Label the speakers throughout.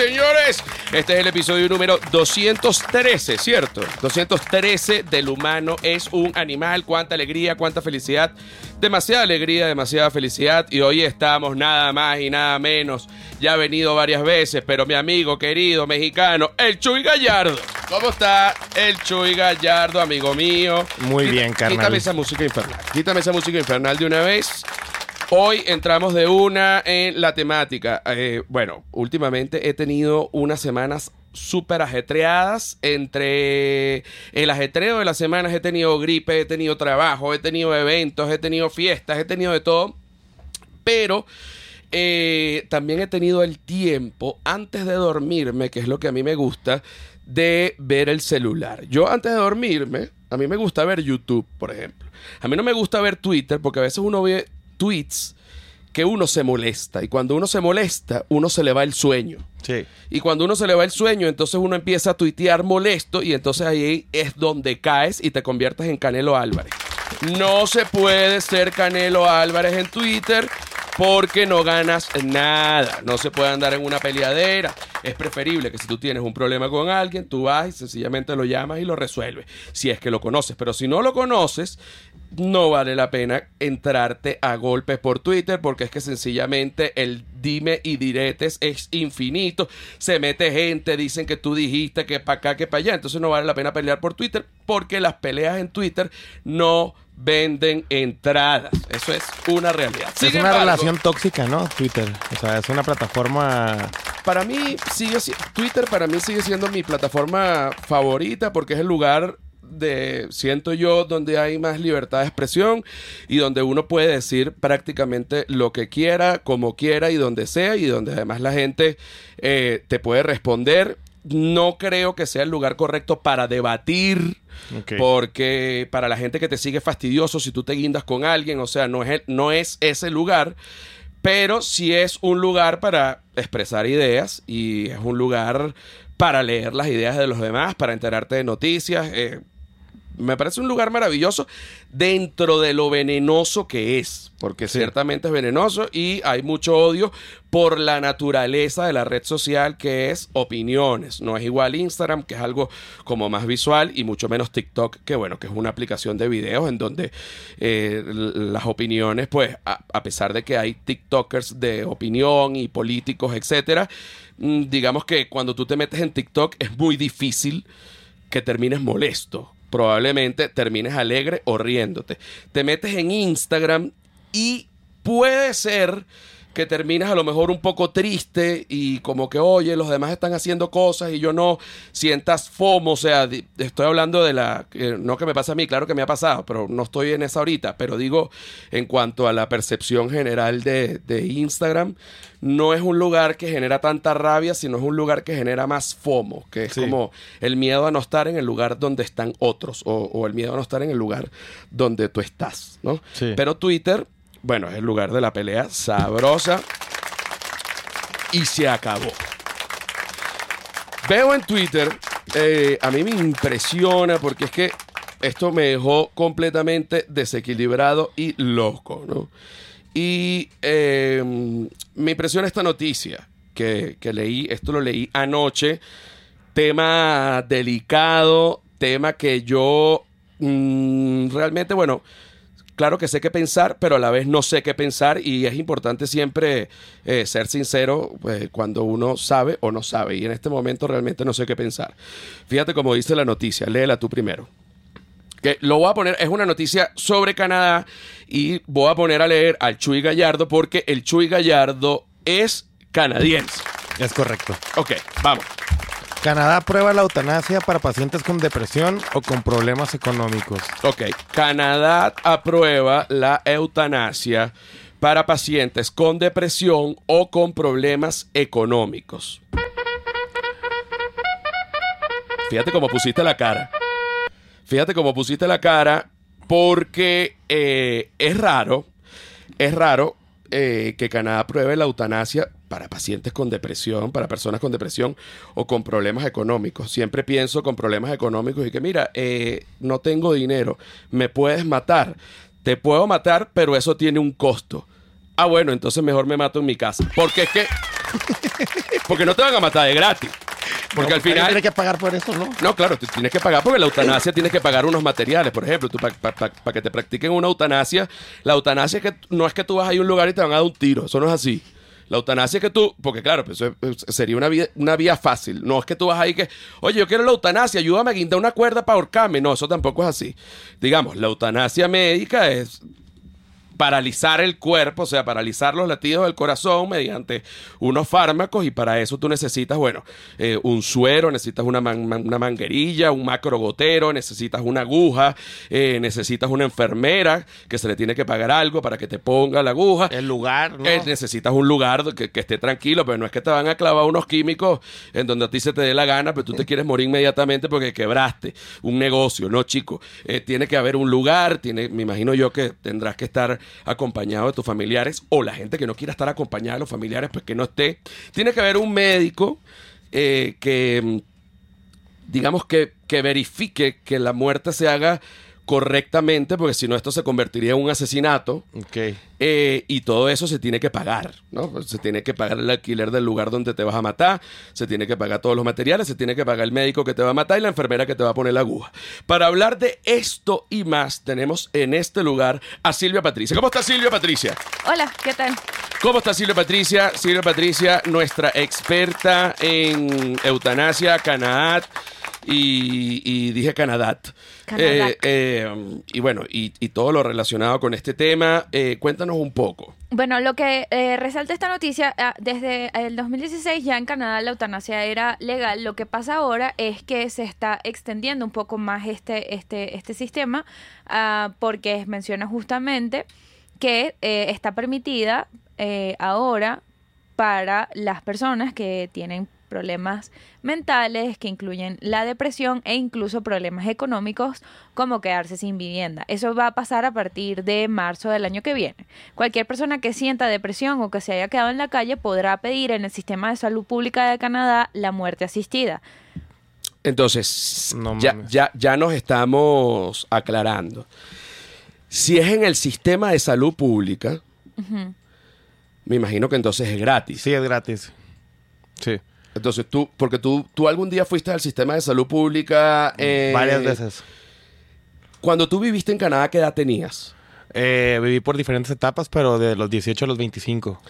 Speaker 1: Señores, este es el episodio número 213, ¿cierto? 213 del humano es un animal. Cuánta alegría, cuánta felicidad. Demasiada alegría, demasiada felicidad. Y hoy estamos nada más y nada menos. Ya ha venido varias veces, pero mi amigo querido mexicano, el Chuy Gallardo. ¿Cómo está el Chuy Gallardo, amigo mío?
Speaker 2: Muy bien, carnal.
Speaker 1: Quítame esa música infernal. Quítame esa música infernal de una vez. Hoy entramos de una en la temática. Eh, bueno, últimamente he tenido unas semanas súper ajetreadas. Entre el ajetreo de las semanas he tenido gripe, he tenido trabajo, he tenido eventos, he tenido fiestas, he tenido de todo. Pero eh, también he tenido el tiempo antes de dormirme, que es lo que a mí me gusta, de ver el celular. Yo antes de dormirme, a mí me gusta ver YouTube, por ejemplo. A mí no me gusta ver Twitter porque a veces uno ve tweets que uno se molesta y cuando uno se molesta, uno se le va el sueño.
Speaker 2: Sí.
Speaker 1: Y cuando uno se le va el sueño, entonces uno empieza a tuitear molesto y entonces ahí es donde caes y te conviertes en Canelo Álvarez. No se puede ser Canelo Álvarez en Twitter porque no ganas nada. No se puede andar en una peleadera. Es preferible que si tú tienes un problema con alguien, tú vas y sencillamente lo llamas y lo resuelves. Si es que lo conoces. Pero si no lo conoces, no vale la pena entrarte a golpes por Twitter porque es que sencillamente el dime y diretes es infinito. Se mete gente, dicen que tú dijiste que para acá, que para allá. Entonces no vale la pena pelear por Twitter porque las peleas en Twitter no venden entradas. Eso es una realidad.
Speaker 2: es una
Speaker 1: embargo,
Speaker 2: relación tóxica, ¿no? Twitter. O sea, es una plataforma.
Speaker 1: Para mí sigue si- Twitter para mí sigue siendo mi plataforma favorita porque es el lugar de siento yo donde hay más libertad de expresión y donde uno puede decir prácticamente lo que quiera, como quiera y donde sea y donde además la gente eh, te puede responder. No creo que sea el lugar correcto para debatir. Porque para la gente que te sigue fastidioso si tú te guindas con alguien, o sea, no es, el- no es ese lugar, pero sí es un lugar para expresar ideas y es un lugar para leer las ideas de los demás, para enterarte de noticias. eh, me parece un lugar maravilloso dentro de lo venenoso que es, porque
Speaker 2: Sí.
Speaker 1: ciertamente es venenoso y hay mucho odio por la naturaleza de la red social que es opiniones. No es igual Instagram, que es algo como más visual, y mucho menos TikTok, que bueno, que es una aplicación de videos en donde eh, las opiniones, pues, a, a pesar de que hay TikTokers de opinión y políticos, etcétera, mm, digamos que cuando tú te metes en TikTok es muy difícil que termines molesto. Probablemente termines alegre o riéndote. Te metes en Instagram y puede ser que termines a lo mejor un poco triste y como que, oye, los demás están haciendo cosas y yo no sientas FOMO, o sea, estoy hablando de la, no que me pasa a mí, claro que me ha pasado, pero no estoy en esa ahorita, pero digo, en cuanto a la percepción general de, de Instagram, no es un lugar que genera tanta rabia, sino es un lugar que genera más FOMO, que es
Speaker 2: Sí.
Speaker 1: como el miedo a no estar en el lugar donde están otros o, o el miedo a no estar en el lugar donde tú estás, ¿no?
Speaker 2: Sí.
Speaker 1: Pero Twitter, bueno, es el lugar de la pelea sabrosa y se acabó. Veo en Twitter, eh, a mí me impresiona porque es que esto me dejó completamente desequilibrado y loco, ¿no? Y eh, me impresiona esta noticia que, que leí, esto lo leí anoche, tema delicado, tema que yo mm, realmente, bueno, claro que sé qué pensar, pero a la vez no sé qué pensar y es importante siempre eh, ser sincero pues, cuando uno sabe o no sabe y en este momento realmente no sé qué pensar. Fíjate como dice la noticia, léela tú primero. Que lo voy a poner, es una noticia sobre Canadá y voy a poner a leer al Chuy Gallardo porque el Chuy Gallardo es canadiense.
Speaker 2: Es correcto.
Speaker 1: Ok, vamos.
Speaker 2: Canadá aprueba la eutanasia para pacientes con depresión o con problemas económicos.
Speaker 1: Ok, Canadá aprueba la eutanasia para pacientes con depresión o con problemas económicos. Fíjate cómo pusiste la cara. Fíjate cómo pusiste la cara porque eh, es raro, es raro eh, que Canadá apruebe la eutanasia para pacientes con depresión, para personas con depresión o con problemas económicos. Siempre pienso con problemas económicos y que mira, eh, no tengo dinero, me puedes matar, te puedo matar, pero eso tiene un costo. Ah, bueno, entonces mejor me mato en mi casa. Porque es que Porque no te van a matar de gratis. Porque
Speaker 2: No,
Speaker 1: al final...
Speaker 2: Tiene que pagar por eso, ¿no?
Speaker 1: No, claro, tú tienes que pagar porque la eutanasia tienes que pagar unos materiales. Por ejemplo, tú para que te practiquen una eutanasia, la eutanasia es que no es que tú vas a ir a un lugar y te van a dar un tiro. Eso no es así. La eutanasia es que tú, porque claro, pues eso es- sería una vía, una vía fácil. No es que tú vas ahí que, oye, yo quiero la eutanasia, ayúdame a guindar una cuerda para ahorcarme. No, eso tampoco es así. Digamos, la eutanasia médica es paralizar el cuerpo, o sea, paralizar los latidos del corazón mediante unos fármacos y para eso tú necesitas, bueno, eh, un suero, necesitas una, man- man- una manguerilla, un macrogotero, necesitas una aguja, eh, necesitas una enfermera que se le tiene que pagar algo para que te ponga la aguja.
Speaker 2: El lugar, ¿no?
Speaker 1: Eh, necesitas un lugar que, que esté tranquilo, pero no es que te van a clavar unos químicos en donde a ti se te dé la gana, pero tú te quieres morir inmediatamente porque quebraste un negocio, no, chico. Eh, tiene que haber un lugar, tiene, me imagino yo que tendrás que estar acompañado de tus familiares o la gente que no quiera estar acompañada de los familiares, pues que no esté. Tiene que haber un médico eh, que mm, digamos que, que verifique que la muerte se haga correctamente, porque si no esto se convertiría en un asesinato.
Speaker 2: Ok.
Speaker 1: Eh, y todo eso se tiene que pagar, ¿no? Pues Se tiene que pagar el alquiler del lugar donde te vas a matar, se tiene que pagar todos los materiales, se tiene que pagar el médico que te va a matar y la enfermera que te va a poner la aguja. Para hablar de esto y más, tenemos en este lugar a Silvia Patricia. ¿Cómo está Silvia Patricia?
Speaker 3: Hola, ¿qué tal?
Speaker 1: ¿Cómo está Silvia Patricia? Silvia Patricia, nuestra experta en eutanasia, Canaat y, y dije Canadat.
Speaker 3: Canadat.
Speaker 1: Eh, eh, y bueno, y, y todo lo relacionado con este tema. Eh, cuéntanos un poco.
Speaker 3: Bueno, lo que eh, resalta esta noticia, ah, desde el 2016 ya en Canadá la eutanasia era legal. Lo que pasa ahora es que se está extendiendo un poco más este, este, este sistema ah, porque menciona justamente que eh, está permitida eh, ahora para las personas que tienen problemas mentales que incluyen la depresión e incluso problemas económicos como quedarse sin vivienda. Eso va a pasar a partir de marzo del año que viene. Cualquier persona que sienta depresión o que se haya quedado en la calle podrá pedir en el sistema de salud pública de Canadá la muerte asistida.
Speaker 1: Entonces,
Speaker 2: No
Speaker 1: ya, ya, ya nos estamos aclarando. Si es en el sistema de salud pública, me imagino que entonces es gratis.
Speaker 2: Sí, es gratis. Sí.
Speaker 1: Entonces tú, porque tú, tú algún día fuiste al sistema de salud pública. eh,
Speaker 2: Varias veces.
Speaker 1: Cuando tú viviste en Canadá, ¿qué edad tenías?
Speaker 2: Eh, viví por diferentes etapas, pero de los 18 a los 25.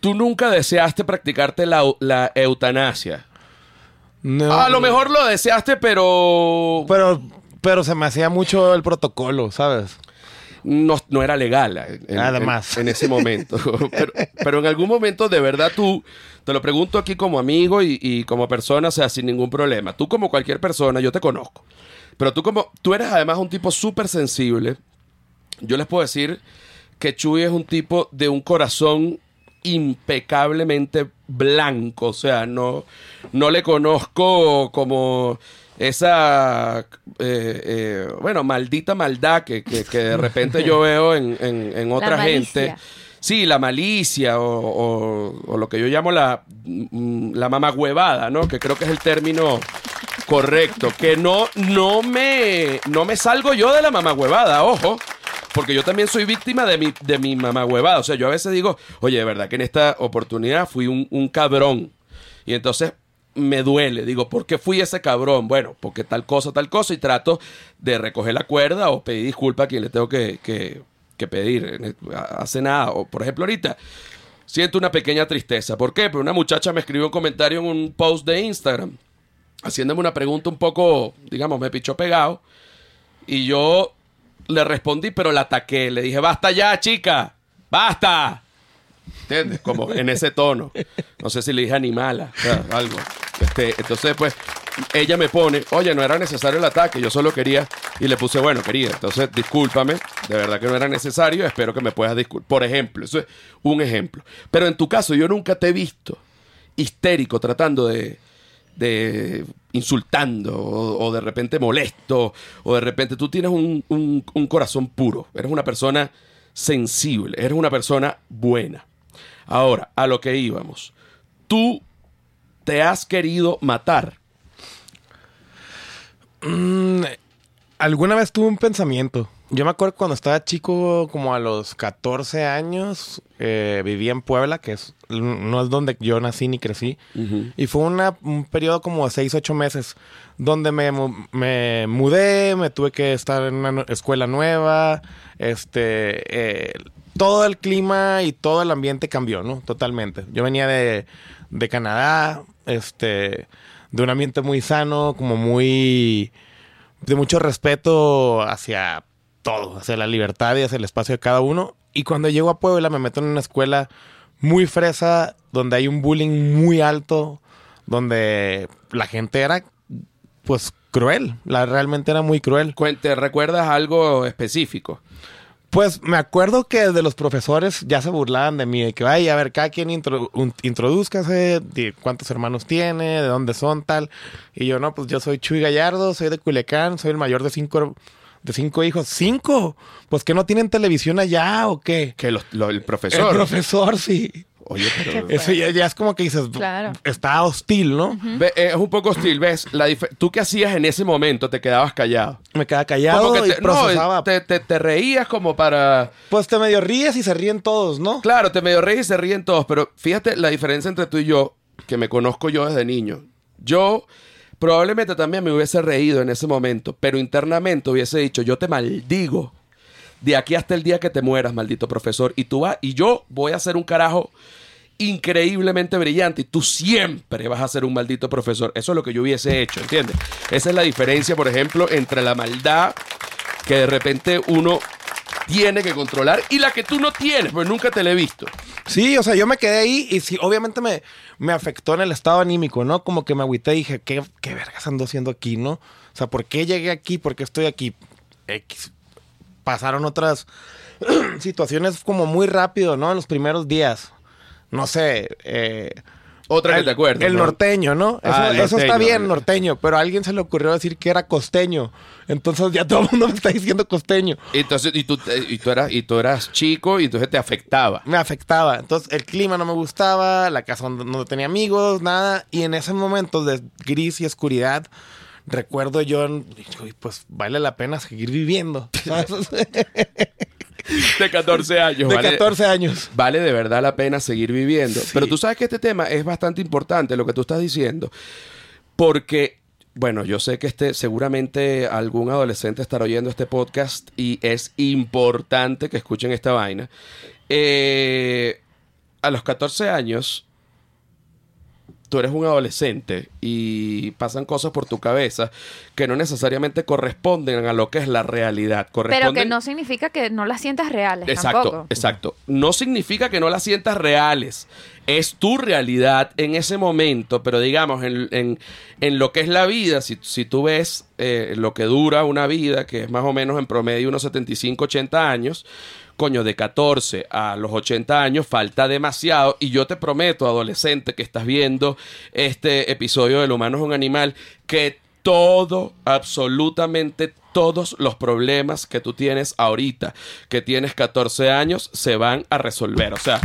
Speaker 1: Tú nunca deseaste practicarte la, la eutanasia.
Speaker 2: No,
Speaker 1: a lo mejor lo deseaste, pero
Speaker 2: Pero, pero se me hacía mucho el protocolo, ¿sabes?
Speaker 1: No, no era legal en,
Speaker 2: Además.
Speaker 1: en- en ese momento. pero, pero en algún momento, de verdad, tú, te lo pregunto aquí como amigo y, y como persona, o sea, sin ningún problema. Tú como cualquier persona, yo te conozco. Pero tú como, tú eres además un tipo súper sensible. Yo les puedo decir que Chuy es un tipo de un corazón impecablemente blanco. O sea, no, no le conozco como esa, eh, eh, bueno, maldita maldad que, que- que de repente yo veo en, en- en otra gente. Sí, la malicia o, o- o lo que yo llamo la, mm, la mamagüevada, ¿no? Que creo que es el término correcto. Que no, no, me, no me salgo yo de la mamagüevada, ojo. Porque yo también soy víctima de mi, de mi mamagüevada. O sea, yo a veces digo, oye, de verdad que en esta oportunidad fui un, un cabrón. Y entonces me duele. Digo, ¿por qué fui ese cabrón? Bueno, porque tal cosa, tal cosa. Y trato de recoger la cuerda o pedir disculpas a quien le tengo que, que- que pedir. Hace nada. O, por ejemplo, ahorita siento una pequeña tristeza. ¿Por qué? Porque una muchacha me escribió un comentario en un post de Instagram haciéndome una pregunta un poco, digamos, me pichó pegado. Y yo le respondí, pero la ataqué. Le dije, basta ya, chica. Basta. ¿Entiendes? Como en ese tono. No sé si le dije animala, o algo. Este, entonces, pues, ella me pone, oye, no era necesario el ataque, yo solo quería. Y le puse, bueno, querida, entonces discúlpame, de verdad que no era necesario, espero que me puedas disculpar. Por ejemplo, eso es un ejemplo. Pero en tu caso, yo nunca te he visto histérico tratando de, de insultando o, de repente molesto o de repente tú tienes un- un corazón puro, eres una persona sensible, eres una persona buena. Ahora, a lo que íbamos, tú te has querido matar.
Speaker 2: Mm, alguna vez tuve un pensamiento. Yo me acuerdo cuando estaba chico, como a los 14 años, eh, vivía en Puebla, que es, no es donde yo nací ni crecí. Y fue una, un periodo como de 6, 8 meses, donde me, me mudé, me tuve que estar en una escuela nueva, este, eh, todo el clima y todo el ambiente cambió, ¿no? Totalmente. Yo venía de, de Canadá, este, de un ambiente muy sano, como muy de mucho respeto hacia todo, hacia la libertad y hacia el espacio de cada uno. Y cuando llego a Puebla me meto en una escuela muy fresa, donde hay un bullying muy alto, donde la gente era, pues, cruel. La, realmente era muy cruel.
Speaker 1: Cuente, ¿recuerdas algo específico?
Speaker 2: Pues me acuerdo que de los profesores ya se burlaban de mí, de que, ay, a ver, cada quien intro, un- introdúzcase, de cuántos hermanos tiene, de dónde son, tal. Y yo, no, pues yo soy Chuy Gallardo, soy de Culiacán, soy el mayor de cinco, de cinco hijos. ¿Cinco? Pues que no tienen televisión allá o qué.
Speaker 1: Que los- lo- el profesor.
Speaker 2: El profesor, sí.
Speaker 1: Oye, pero...
Speaker 2: Eso ya, ya es como que dices,
Speaker 3: Claro.
Speaker 2: está hostil, ¿no?
Speaker 1: Ve, eh, es un poco hostil, ¿ves? La ¿Tú qué hacías en ese momento? Te quedabas callado.
Speaker 2: Me quedaba callado
Speaker 1: Como que
Speaker 2: y
Speaker 1: te, no,
Speaker 2: procesaba.
Speaker 1: te, te- te reías como para...
Speaker 2: Pues te medio ríes y se ríen todos, ¿no?
Speaker 1: Claro, te medio reíes y se ríen todos, pero fíjate la diferencia entre tú y yo, que me conozco yo desde niño. Yo probablemente también me hubiese reído en ese momento, pero internamente hubiese dicho, yo te maldigo de aquí hasta el día que te mueras, maldito profesor, y tú vas, y yo voy a ser un carajo increíblemente brillante y tú siempre vas a ser un maldito profesor. Eso es lo que yo hubiese hecho, ¿entiendes? Esa es la diferencia, por ejemplo, entre la maldad que de repente uno tiene que controlar y la que tú no tienes, pues nunca te la he visto.
Speaker 2: Sí, o sea, yo me quedé ahí y sí, obviamente me, me afectó en el estado anímico, ¿no? Como que me agüité y dije, ¿qué, qué vergas ando haciendo aquí, no? O sea, ¿por qué llegué aquí? ¿Por qué estoy aquí? X. Pasaron otras situaciones como muy rápido, ¿no? En los primeros días. No sé. Eh,
Speaker 1: Otra que
Speaker 2: el,
Speaker 1: te acuerdas.
Speaker 2: El
Speaker 1: ¿no?
Speaker 2: norteño, ¿no? Eso,
Speaker 1: Ah, el
Speaker 2: eso está
Speaker 1: norteño.
Speaker 2: bien, norteño. Pero a alguien se le ocurrió decir que era costeño. Entonces ya todo el mundo me está diciendo costeño.
Speaker 1: Entonces, y tú, y tú eras, y tú eras chico y entonces te afectaba.
Speaker 2: me afectaba. Entonces, el clima no me gustaba, la casa no tenía amigos, nada. Y en ese momento de gris y oscuridad, recuerdo yo, "Uy, pues vale la pena seguir viviendo. ¿sabes?
Speaker 1: De 14 años.
Speaker 2: de
Speaker 1: vale,
Speaker 2: 14 años.
Speaker 1: Vale de verdad la pena seguir viviendo.
Speaker 2: Sí.
Speaker 1: Pero tú sabes que este tema es bastante importante, lo que tú estás diciendo. Porque, bueno, yo sé que este, seguramente algún adolescente estará oyendo este podcast y es importante que escuchen esta vaina. Eh, a los 14 años, tú eres un adolescente y pasan cosas por tu cabeza que no necesariamente corresponden a lo que es la realidad.
Speaker 3: Pero que
Speaker 1: Corresponden-
Speaker 3: no significa que no las sientas reales
Speaker 1: Exacto,
Speaker 3: tampoco.
Speaker 1: exacto. No significa que no las sientas reales. Es tu realidad en ese momento, pero digamos, en, en- en lo que es la vida, si, si tú ves eh, lo que dura una vida, que es más o menos en promedio unos 75, 80 años, coño, de 14 a los 80 años falta demasiado. Y yo te prometo, adolescente, que estás viendo este episodio del humano es un animal, que todo, absolutamente todos los problemas que tú tienes ahorita, que tienes 14 años, se van a resolver. O sea,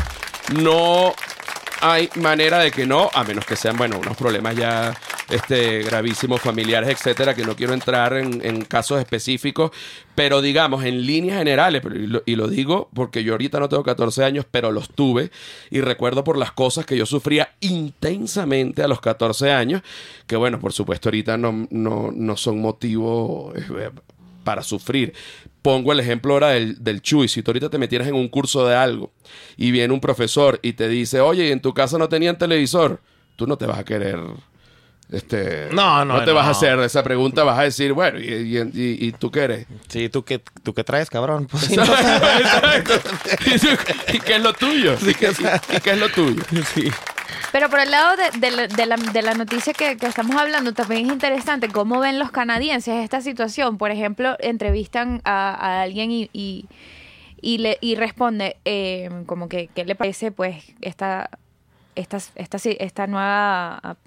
Speaker 1: no hay manera de que no, a menos que sean, bueno, unos problemas ya este, gravísimos, familiares, etcétera, que no quiero entrar en, casos específicos, pero digamos, en líneas generales, y, lo, y lo digo porque yo ahorita no tengo 14 años, pero los tuve, y recuerdo por las cosas que yo sufría intensamente a los 14 años, que bueno, por supuesto ahorita no, no, no son motivo eh, para sufrir. Pongo el ejemplo ahora del, del Chuy. Si tú ahorita te metieras en un curso de algo y viene un profesor y te dice, oye, ¿y en tu casa no tenían televisor, tú no te vas a querer. Este,
Speaker 2: No, no,
Speaker 1: No te vas a hacer esa pregunta, vas a decir, bueno, ¿y, y, y- y tú qué eres?
Speaker 2: Sí, ¿tú qué, tú qué traes, cabrón? Pues, sí.
Speaker 1: Exacto. ¿Y, qué es lo tuyo? ¿Y qué, y- y qué es lo tuyo?
Speaker 2: Sí.
Speaker 3: Pero por el lado de, la, de la- de la noticia que, estamos hablando, también es interesante cómo ven los canadienses esta situación. Por ejemplo, entrevistan a, alguien y, y, le, y responde eh, como que qué le parece pues esta, esta, esta, esta nueva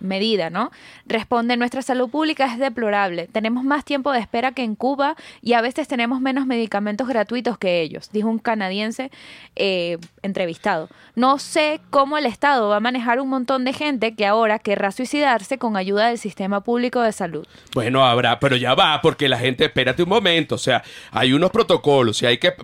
Speaker 3: medida, ¿no? Responde, nuestra salud pública es deplorable. Tenemos más tiempo de espera que en Cuba y a veces tenemos menos medicamentos gratuitos que ellos, dijo un canadiense eh, entrevistado. No sé cómo el Estado va a manejar un montón de gente que ahora querrá suicidarse con ayuda del sistema público de salud.
Speaker 1: Bueno, habrá, pero ya va, porque la gente, espérate un momento, o sea, hay unos protocolos y hay que,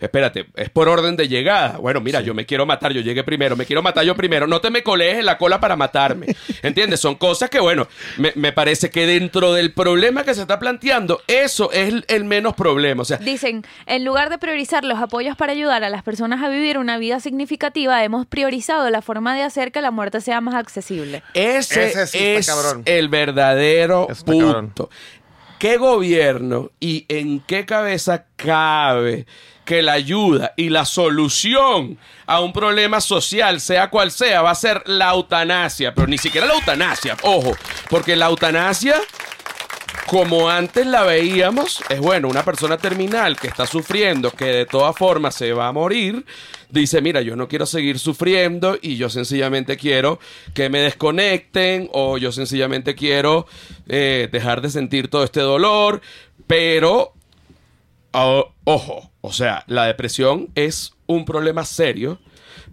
Speaker 1: espérate, es por orden de llegada. Bueno, mira, yo me quiero matar, yo llegué primero, me quiero matar yo primero, no te me colees en la cola para matarme. ¿Entiendes? Son cosas que, bueno, me, me parece que dentro del problema que se está planteando, eso es el, el menos problema. O sea,
Speaker 3: Dicen, en lugar de priorizar los apoyos para ayudar a las personas a vivir una vida significativa, hemos priorizado la forma de hacer que la muerte sea más accesible.
Speaker 1: Ese,
Speaker 2: Ese sí está
Speaker 1: es
Speaker 2: cabrón.
Speaker 1: el verdadero
Speaker 2: cabrón.
Speaker 1: punto. ¿Qué gobierno y en qué cabeza cabe que la ayuda y la solución a un problema social, sea cual sea, va a ser la eutanasia? Pero ni siquiera la eutanasia, ojo, porque la eutanasia como antes la veíamos, es bueno, una persona terminal que está sufriendo, que de todas formas se va a morir, dice, mira, yo no quiero seguir sufriendo y yo sencillamente quiero que me desconecten o yo sencillamente quiero eh, dejar de sentir todo este dolor, pero, o- ojo, o sea, la depresión es un problema serio,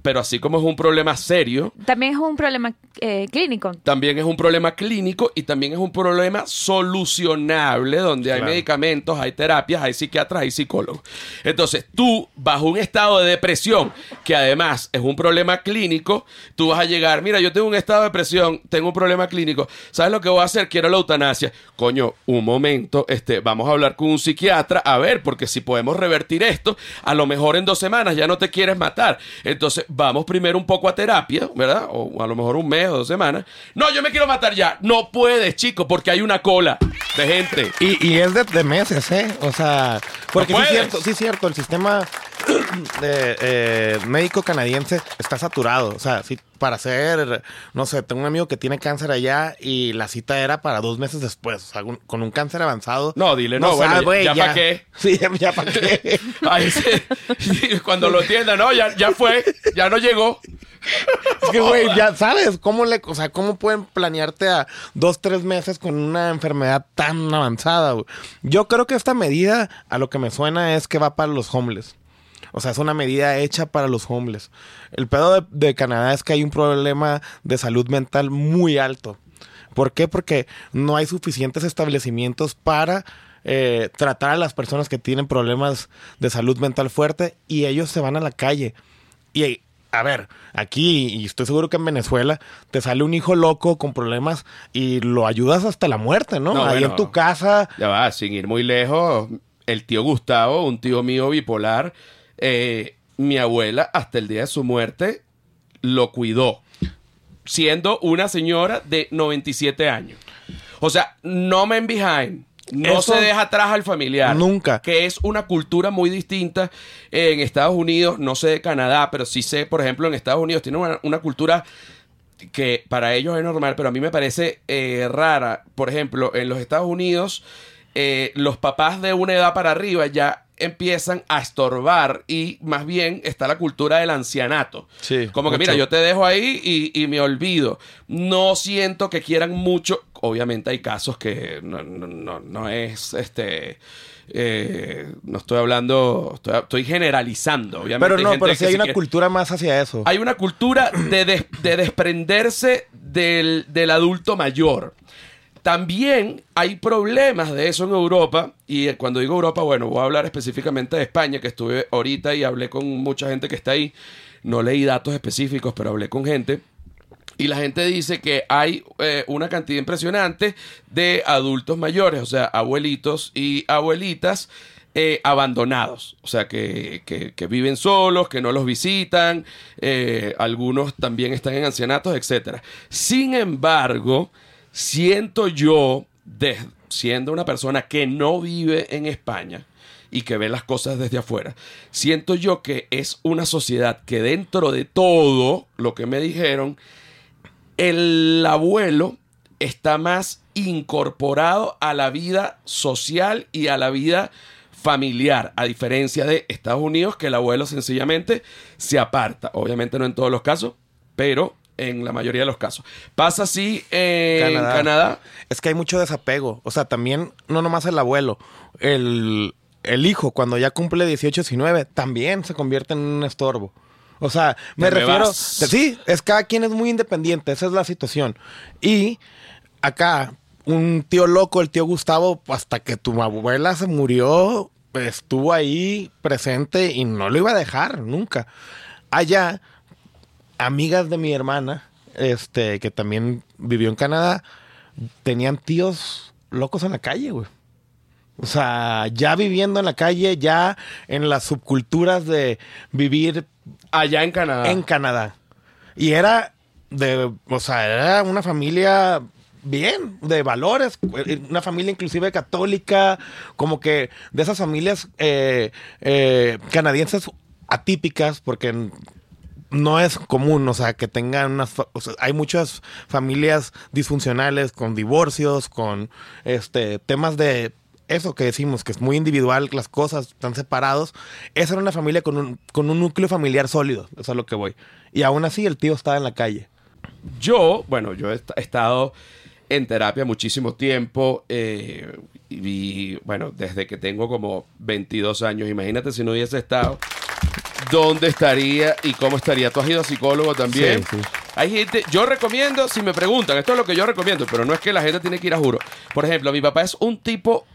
Speaker 1: pero así como es un problema serio,
Speaker 3: También es un problema eh, clínico.
Speaker 1: también es un problema clínico y también es un problema solucionable donde hay medicamentos, hay terapias, hay psiquiatras, hay psicólogos. Entonces, tú, bajo un estado de depresión, que además es un problema clínico, tú vas a llegar, mira, yo tengo un estado de depresión, tengo un problema clínico, ¿sabes lo que voy a hacer? Quiero la eutanasia. Coño, un momento, este, vamos a hablar con un psiquiatra, a ver, porque si podemos revertir esto, a lo mejor en dos semanas ya no te quieres matar. Entonces, vamos primero un poco a terapia, ¿verdad? O a lo mejor un mes o dos semanas. No, yo me quiero matar ya. No puedes, chico, porque hay una cola de gente.
Speaker 2: Y, y es de, de meses, ¿eh? O sea, porque sí es cierto, sí es cierto, el sistema eh, médico canadiense está saturado. O sea, sí, para hacer, no sé, tengo un amigo que tiene cáncer allá y la cita era para dos meses después, o sea, un- con un cáncer avanzado.
Speaker 1: No, dile, no, bueno,
Speaker 2: sabe,
Speaker 1: ya-
Speaker 2: güey,
Speaker 1: ya pa' qué.
Speaker 2: Sí, ya, ya para qué.
Speaker 1: Ahí se- cuando lo entienda, no, ya, ya fue, ya no llegó.
Speaker 2: Es que, güey, ya sabes, ¿cómo le, o sea, cómo pueden planearte a dos, tres meses con una enfermedad tan avanzada? Yo creo que esta medida, a lo que me suena, es que va para los homeless. O sea, es una medida hecha para los homeless. El pedo de, de Canadá es que hay un problema de salud mental muy alto. ¿Por qué? Porque no hay suficientes establecimientos para eh, tratar a las personas que tienen problemas de salud mental fuerte y ellos se van a la calle. Y a ver, aquí, y estoy seguro que en Venezuela, te sale un hijo loco con problemas y lo ayudas hasta la muerte, ¿no?
Speaker 1: No,
Speaker 2: Ahí
Speaker 1: bueno.
Speaker 2: en tu casa.
Speaker 1: Ya va, sin ir muy lejos, el tío Gustavo, un tío mío bipolar, eh, mi abuela hasta el día de su muerte lo cuidó, siendo una señora de 97 años. O sea, no men behind. No
Speaker 2: Eso-
Speaker 1: se deja atrás al familiar.
Speaker 2: Nunca.
Speaker 1: Que es una cultura muy distinta en Estados Unidos. No sé de Canadá, pero sí sé, por ejemplo, en Estados Unidos tiene una, una cultura que para ellos es normal, pero a mí me parece eh, rara. Por ejemplo, en los Estados Unidos, eh, los papás de una edad para arriba ya empiezan a estorbar y más bien está la cultura del ancianato.
Speaker 2: Sí,
Speaker 1: Como que
Speaker 2: mucho.
Speaker 1: mira, yo te dejo ahí y, y me olvido. No siento que quieran mucho. Obviamente hay casos que no, no, no, no es este. eh, no estoy hablando, estoy, estoy generalizando. Obviamente
Speaker 2: Pero no, pero sí hay una
Speaker 1: quiere-
Speaker 2: cultura más hacia eso.
Speaker 1: hay una cultura de, des- de desprenderse del, del adulto mayor. También hay problemas de eso en Europa, y cuando digo Europa, bueno, voy a hablar específicamente de España, que estuve ahorita y hablé con mucha gente que está ahí. No leí datos específicos, pero hablé con gente. Y la gente dice que hay eh, una cantidad impresionante de adultos mayores, o sea, abuelitos y abuelitas eh, abandonados, o sea, que, que- viven solos, que no los visitan, eh, algunos también están en ancianatos, etcétera. Sin embargo, siento yo, de- siendo una persona que no vive en España, y que ve las cosas desde afuera. Siento yo que es una sociedad que dentro de todo lo que me dijeron, el abuelo está más incorporado a la vida social y a la vida familiar, a diferencia de Estados Unidos, que el abuelo sencillamente se aparta. Obviamente no en todos los casos, pero en la mayoría de los casos. ¿Pasa así en
Speaker 2: Canadá.
Speaker 1: Canadá?
Speaker 2: Es que hay mucho desapego. O sea, también, no nomás el abuelo, el, el hijo, cuando ya cumple 18, 19, también se convierte en un estorbo. O sea, me refiero. Sí, es cada quien es muy independiente, esa es la situación. Y acá, un tío loco, el tío Gustavo, hasta que tu abuela se murió, estuvo ahí presente y no lo iba a dejar nunca. Allá, amigas de mi hermana, este, que también vivió en Canadá, tenían tíos locos en la calle, güey. O sea, ya viviendo en la calle, ya en las subculturas de vivir
Speaker 1: Allá en Canadá.
Speaker 2: en Canadá. Y era de, o sea, era una familia bien, de valores, una familia inclusive católica, como que de esas familias eh, eh, canadienses atípicas, porque no es común, o sea, que tengan unas, hay muchas familias disfuncionales con divorcios, con este temas de eso que decimos, que es muy individual, las cosas están separados. Esa era una familia con un, con un núcleo familiar sólido, eso es a lo que voy. Y aún así el tío estaba en la calle.
Speaker 1: Yo, bueno, yo he estado en terapia muchísimo tiempo eh, y, bueno, desde que tengo como 22 años, imagínate si no hubiese estado, ¿dónde estaría y cómo estaría? ¿Tú has ido a psicólogo también?
Speaker 2: Sí, sí.
Speaker 1: Hay gente, yo recomiendo, si me preguntan, esto es lo que yo recomiendo, pero no es que la gente tiene que ir a juro. Por ejemplo, mi papá es un tipo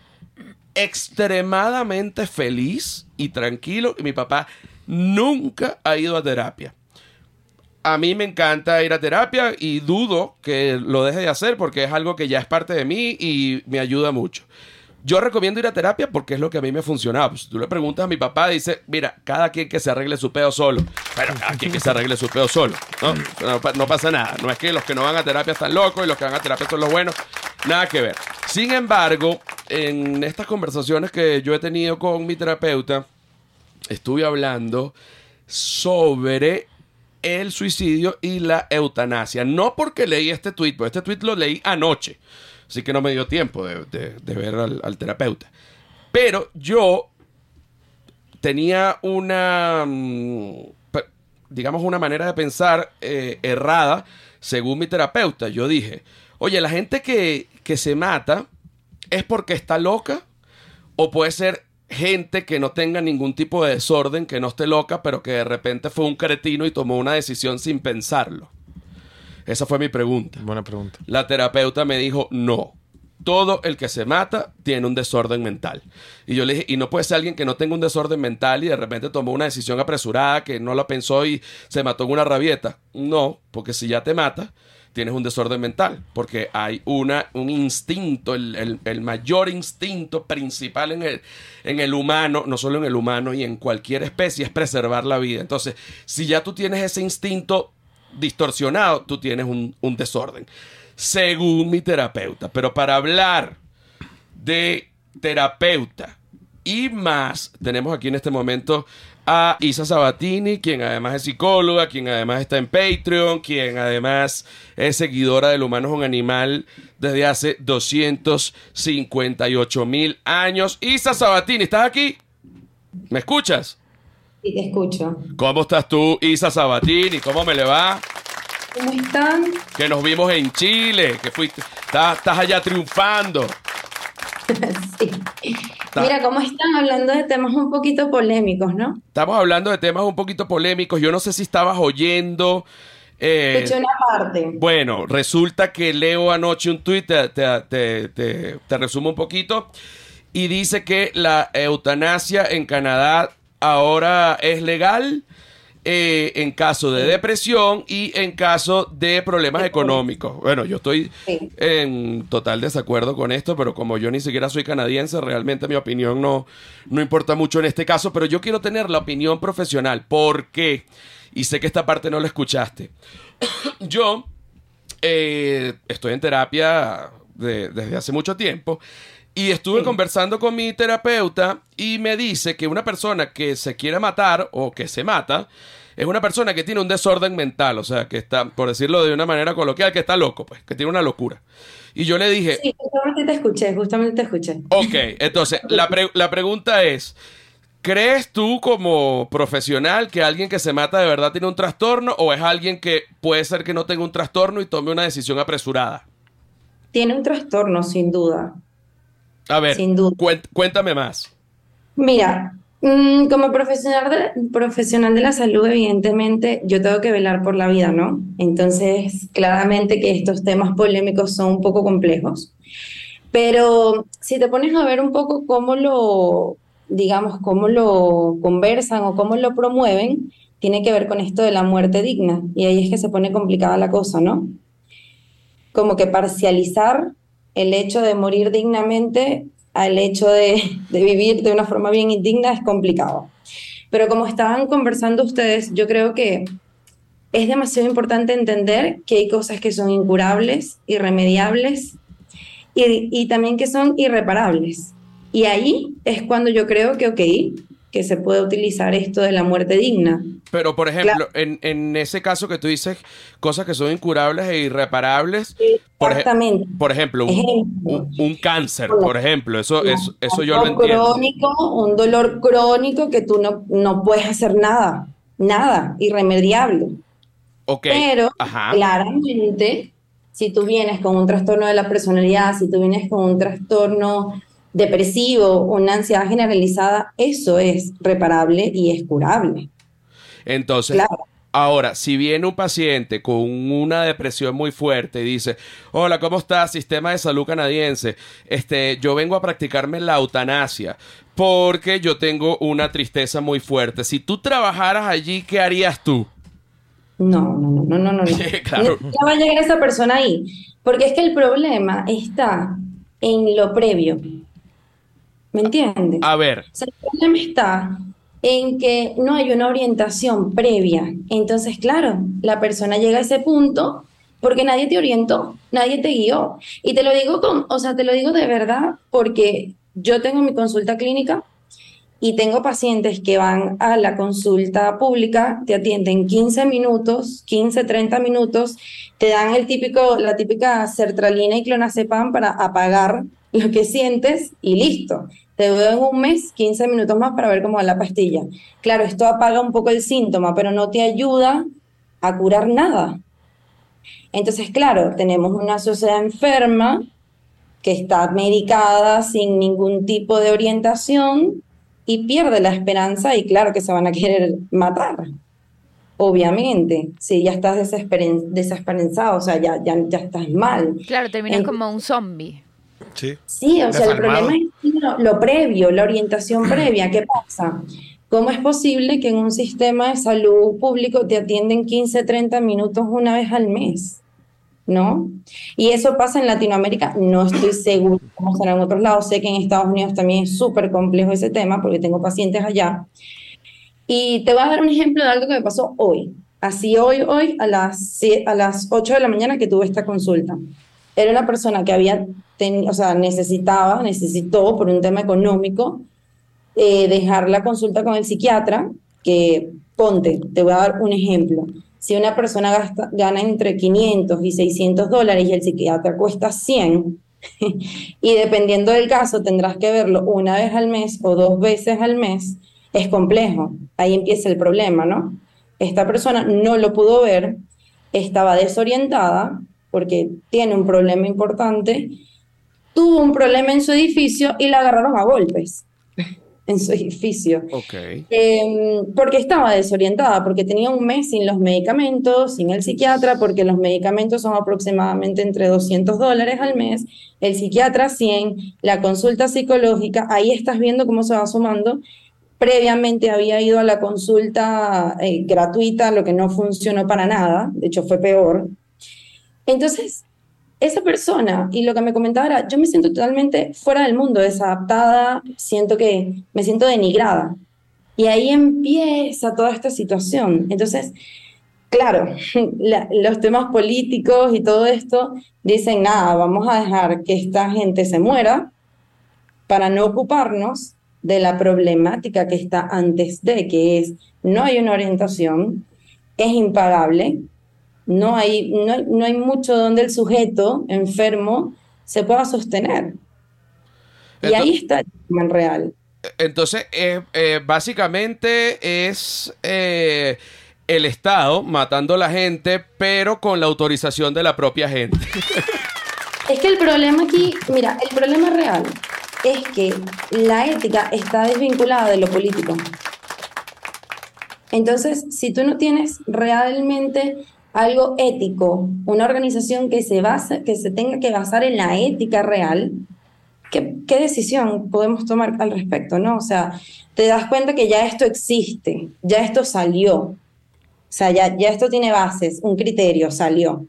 Speaker 1: extremadamente feliz y tranquilo y mi papá nunca ha ido a terapia. A mí me encanta ir a terapia y dudo que lo deje de hacer porque es algo que ya es parte de mí y me ayuda mucho. Yo recomiendo ir a terapia porque es lo que a mí me ha funcionado. Pues, tú le preguntas a mi papá, dice, mira, cada quien que se arregle su peo solo. Pero cada quien que se arregle su peo solo. ¿no? No, pa- no pasa nada. No es que los que no van a terapia están locos y los que van a terapia son los buenos. Nada que ver. Sin embargo, en estas conversaciones que yo he tenido con mi terapeuta, estuve hablando sobre el suicidio y la eutanasia. No porque leí este tweet, porque este tweet lo leí anoche. Así que no me dio tiempo de, ver al, terapeuta. Pero yo tenía una, mm, digamos, una manera de pensar eh, errada según mi terapeuta. Yo dije, oye, la gente que, que se mata es porque está loca o puede ser gente que no tenga ningún tipo de desorden, que no esté loca, pero que de repente fue un cretino y tomó una decisión sin pensarlo. Esa fue mi pregunta.
Speaker 2: Buena pregunta.
Speaker 1: La terapeuta me dijo, no. Todo el que se mata tiene un desorden mental. Y yo le dije, y no puede ser alguien que no tenga un desorden mental y de repente tomó una decisión apresurada, que no la pensó y se mató en una rabieta. No, porque si ya te mata, tienes un desorden mental. Porque hay una, un instinto, el, el- el mayor instinto principal en el, en el humano, no solo en el humano y en cualquier especie, es preservar la vida. Entonces, si ya tú tienes ese instinto distorsionado, tú tienes un, un desorden. Según mi terapeuta. Pero para hablar de terapeuta y más, tenemos aquí en este momento a Isa Sabatini, quien además es psicóloga, quien además está en Patreon, quien además es seguidora del humano es un animal desde hace 258 mil años. Isa Sabatini, ¿estás aquí? ¿Me escuchas?
Speaker 4: Sí, te escucho.
Speaker 1: ¿Cómo estás tú, Isa Sabatini? ¿Cómo me le va?
Speaker 4: ¿Cómo están?
Speaker 1: Que nos vimos en Chile, que fuiste, estás, estás allá triunfando.
Speaker 4: sí. Mira, ¿cómo están hablando de temas un poquito polémicos, no?
Speaker 1: Estamos hablando de temas un poquito polémicos. Yo no sé si estabas oyendo. eh,
Speaker 4: Escuché una parte.
Speaker 1: bueno, resulta que leo anoche un tuit, te, te, te- te- te resumo un poquito, y dice que la eutanasia en Canadá ahora es legal eh, en caso de depresión y en caso de problemas económicos. Bueno, yo estoy
Speaker 4: Sí.
Speaker 1: en total desacuerdo con esto, pero como yo ni siquiera soy canadiense, realmente mi opinión no, no importa mucho en este caso, pero yo quiero tener la opinión profesional. ¿Por qué? Y sé que esta parte no la escuchaste. yo eh, estoy en terapia de- desde hace mucho tiempo y estuve
Speaker 4: Sí.
Speaker 1: conversando con mi terapeuta y me dice que una persona que se quiere matar o que se mata es una persona que tiene un desorden mental, o sea, que está, por decirlo de una manera coloquial, que está loco, pues, que tiene una locura. Y yo le dije,
Speaker 4: Sí, justamente te escuché, justamente te escuché.
Speaker 1: ok, entonces, la, pre- la pregunta es, ¿Crees tú como profesional que alguien que se mata de verdad tiene un trastorno o es alguien que puede ser que no tenga un trastorno y tome una decisión apresurada?
Speaker 4: Tiene un trastorno, sin duda.
Speaker 1: A ver, cuéntame más.
Speaker 4: Mira, mm, como profesional de, profesional de la salud, evidentemente, yo tengo que velar por la vida, ¿no? Entonces, claramente que estos temas polémicos son un poco complejos. Pero si te pones a ver un poco cómo lo, digamos, cómo lo conversan o cómo lo promueven, tiene que ver con esto de la muerte digna. Y ahí es que se pone complicada la cosa, ¿no? Como que parcializar el hecho de morir dignamente al hecho de, vivir de una forma bien indigna es complicado. Pero como estaban conversando ustedes, yo creo que es demasiado importante entender que hay cosas que son incurables, irremediables y, y también que son irreparables. Y ahí es cuando yo creo que, ok, que se puede utilizar esto de la muerte digna.
Speaker 1: Pero, por ejemplo, en, ese caso que tú dices, cosas que son incurables e irreparables.
Speaker 4: Exactamente.
Speaker 1: Por, ejemplo, un, cáncer, por ejemplo. Eso, eso, eso yo lo entiendo.
Speaker 4: Crónico, un dolor crónico que tú no, no puedes hacer nada. Nada. Irremediable.
Speaker 1: Ok.
Speaker 4: Pero, claramente, si tú vienes con un trastorno de la personalidad, si tú vienes con un trastorno depresivo, una ansiedad generalizada, eso es reparable y es curable.
Speaker 1: Entonces, ahora, si viene un paciente con una depresión muy fuerte y dice, hola, ¿cómo estás? Sistema de salud canadiense, este, yo vengo a practicarme la eutanasia porque yo tengo una tristeza muy fuerte. Si tú trabajaras allí, ¿qué harías tú?
Speaker 4: No, no, no, no, no, no. claro. va a llegar esa persona ahí. Porque es que el problema está en lo previo. ¿Me entiendes?
Speaker 1: A ver.
Speaker 4: O sea, el problema está en que no hay una orientación previa. Entonces, claro, la persona llega a ese punto porque nadie te orientó, nadie te guió. Y te lo digo con, o sea, te lo digo de verdad porque yo tengo mi consulta clínica y tengo pacientes que van a la consulta pública, te atienden 15 minutos, 15, 30 minutos, te dan el típico, la típica sertralina y clonazepam para apagar lo que sientes y listo. Te veo en un mes, 15 minutos más para ver cómo va la pastilla. Claro, esto apaga un poco el síntoma, pero no te ayuda a curar nada. Entonces, claro, tenemos una sociedad enferma que está medicada sin ningún tipo de orientación y pierde la esperanza y claro que se van a querer matar. Obviamente, si ya estás desesperanzado, o sea, ya, ya, ya estás mal.
Speaker 3: Claro, terminas como un zombie.
Speaker 4: Sí, o sea, el problema es lo, previo, la orientación previa. ¿Qué pasa? ¿Cómo es posible que en un sistema de salud público te atienden 15, 30 minutos una vez al mes? ¿No? Y eso pasa en Latinoamérica, no estoy seguro cómo será en otros lados. Sé que en Estados Unidos también es súper complejo ese tema porque tengo pacientes allá. Y te voy a dar un ejemplo de algo que me pasó hoy. Así hoy, hoy, a las, a las 8 de la mañana que tuve esta consulta era una persona que había, o sea, necesitaba, necesitó por un tema económico, eh, dejar la consulta con el psiquiatra, que ponte, te voy a dar un ejemplo. Si una persona gasta, gana entre 500 y 600 dólares y el psiquiatra cuesta 100, y dependiendo del caso tendrás que verlo una vez al mes o dos veces al mes, es complejo. Ahí empieza el problema, ¿no? Esta persona no lo pudo ver, estaba desorientada, porque tiene un problema importante, tuvo un problema en su edificio y la agarraron a golpes en su edificio.
Speaker 1: Okay.
Speaker 4: Em, porque estaba desorientada, porque tenía un mes sin los medicamentos, sin el psiquiatra, porque los medicamentos son aproximadamente entre 200 dólares al mes, el psiquiatra 100, la consulta psicológica, ahí estás viendo cómo se va sumando. Previamente había ido a la consulta eh, gratuita, lo que no funcionó para nada, de hecho fue peor, entonces, esa persona, y lo que me comentaba era, yo me siento totalmente fuera del mundo, desadaptada, siento que me siento denigrada. Y ahí empieza toda esta situación. Entonces, claro, los temas políticos y todo esto dicen, nada, vamos a dejar que esta gente se muera para no ocuparnos de la problemática que está antes de, que es, no hay una orientación, es impagable, no hay, no, hay mucho donde el sujeto enfermo se pueda sostener. y ahí está el tema real.
Speaker 1: entonces, eh, eh, básicamente es eh, el Estado matando a la gente, pero con la autorización de la propia gente.
Speaker 4: Es que el problema aquí, mira, el problema real es que la ética está desvinculada de lo político. Entonces, si tú no tienes realmente algo ético, una organización que se base, que se tenga que basar en la ética real, ¿qué, qué decisión podemos tomar al respecto? ¿no? O sea, te das cuenta que ya esto existe, ya esto salió. O sea, ya, ya esto tiene bases, un criterio salió.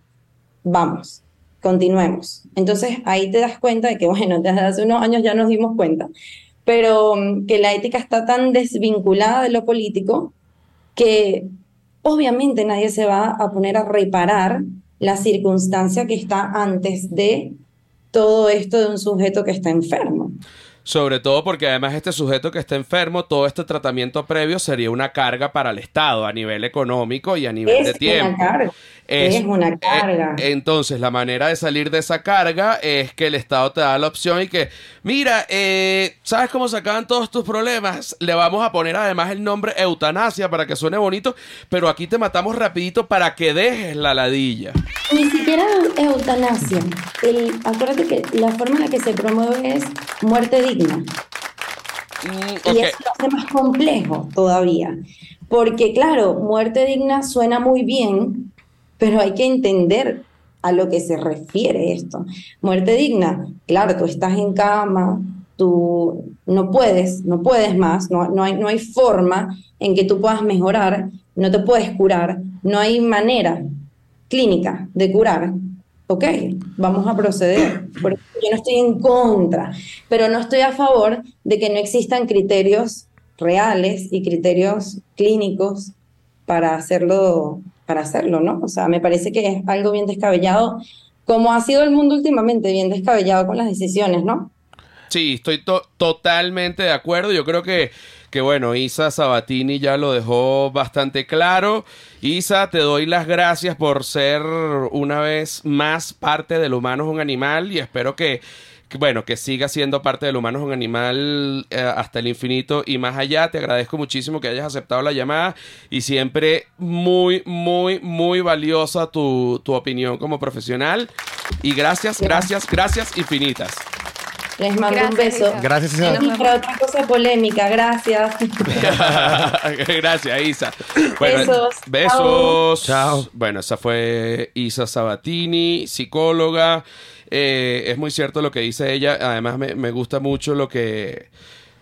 Speaker 4: Vamos, continuemos. Entonces ahí te das cuenta de que, bueno, desde hace unos años ya nos dimos cuenta, pero mm, que la ética está tan desvinculada de lo político que obviamente nadie se va a poner a reparar la circunstancia que está antes de todo esto de un sujeto que está enfermo.
Speaker 1: Sobre todo porque además este sujeto que está enfermo, todo este tratamiento previo sería una carga para el Estado a nivel económico y a nivel
Speaker 4: Es
Speaker 1: de tiempo.
Speaker 4: una carga. Es, una
Speaker 1: eh,
Speaker 4: carga.
Speaker 1: entonces, la manera de salir de esa carga es que el Estado te da la opción y que, mira, eh, ¿sabes cómo se acaban todos tus problemas? Le vamos a poner además el nombre eutanasia para que suene bonito, pero aquí te matamos rapidito para que dejes la ladilla.
Speaker 4: Ni siquiera eu- eutanasia. El, acuérdate que la forma en la que se promueve es muerte digna.
Speaker 1: Mm,
Speaker 4: Y eso lo hace más complejo todavía. Porque, claro, muerte digna suena muy bien, pero hay que entender a lo que se refiere esto. Muerte digna, claro, tú estás en cama, tú no puedes, no puedes más, no, no, hay, no hay forma en que tú puedas mejorar, no te puedes curar, no hay manera clínica de curar. Ok, vamos a proceder. Por eso yo no estoy en contra, pero no estoy a favor de que no existan criterios reales y criterios clínicos para hacerlo, para hacerlo, ¿no? O sea, me parece que es algo bien descabellado, como ha sido el mundo últimamente, bien descabellado con las decisiones, ¿no?
Speaker 1: Sí, estoy to- totalmente de acuerdo. Yo creo que, que, bueno, Isa Sabatini ya lo dejó bastante claro. Isa, te doy las gracias por ser una vez más parte del humano es un animal y espero que, bueno, que siga siendo parte del humano es un animal eh, hasta el infinito y más allá. Te agradezco muchísimo que hayas aceptado la llamada y siempre muy, muy, muy valiosa tu, tu opinión como profesional. Y gracias, gracias, gracias infinitas.
Speaker 4: Les mando un beso.
Speaker 3: Isa.
Speaker 2: Gracias, Isa.
Speaker 4: Y para otra cosa polémica, gracias.
Speaker 1: Gracias, Isa. Bueno,
Speaker 4: Besos.
Speaker 1: Besos.
Speaker 2: Chao.
Speaker 1: Bueno, esa fue Isa Sabatini, psicóloga. Eh, es muy cierto lo que dice ella. Además, me, me gusta mucho lo que.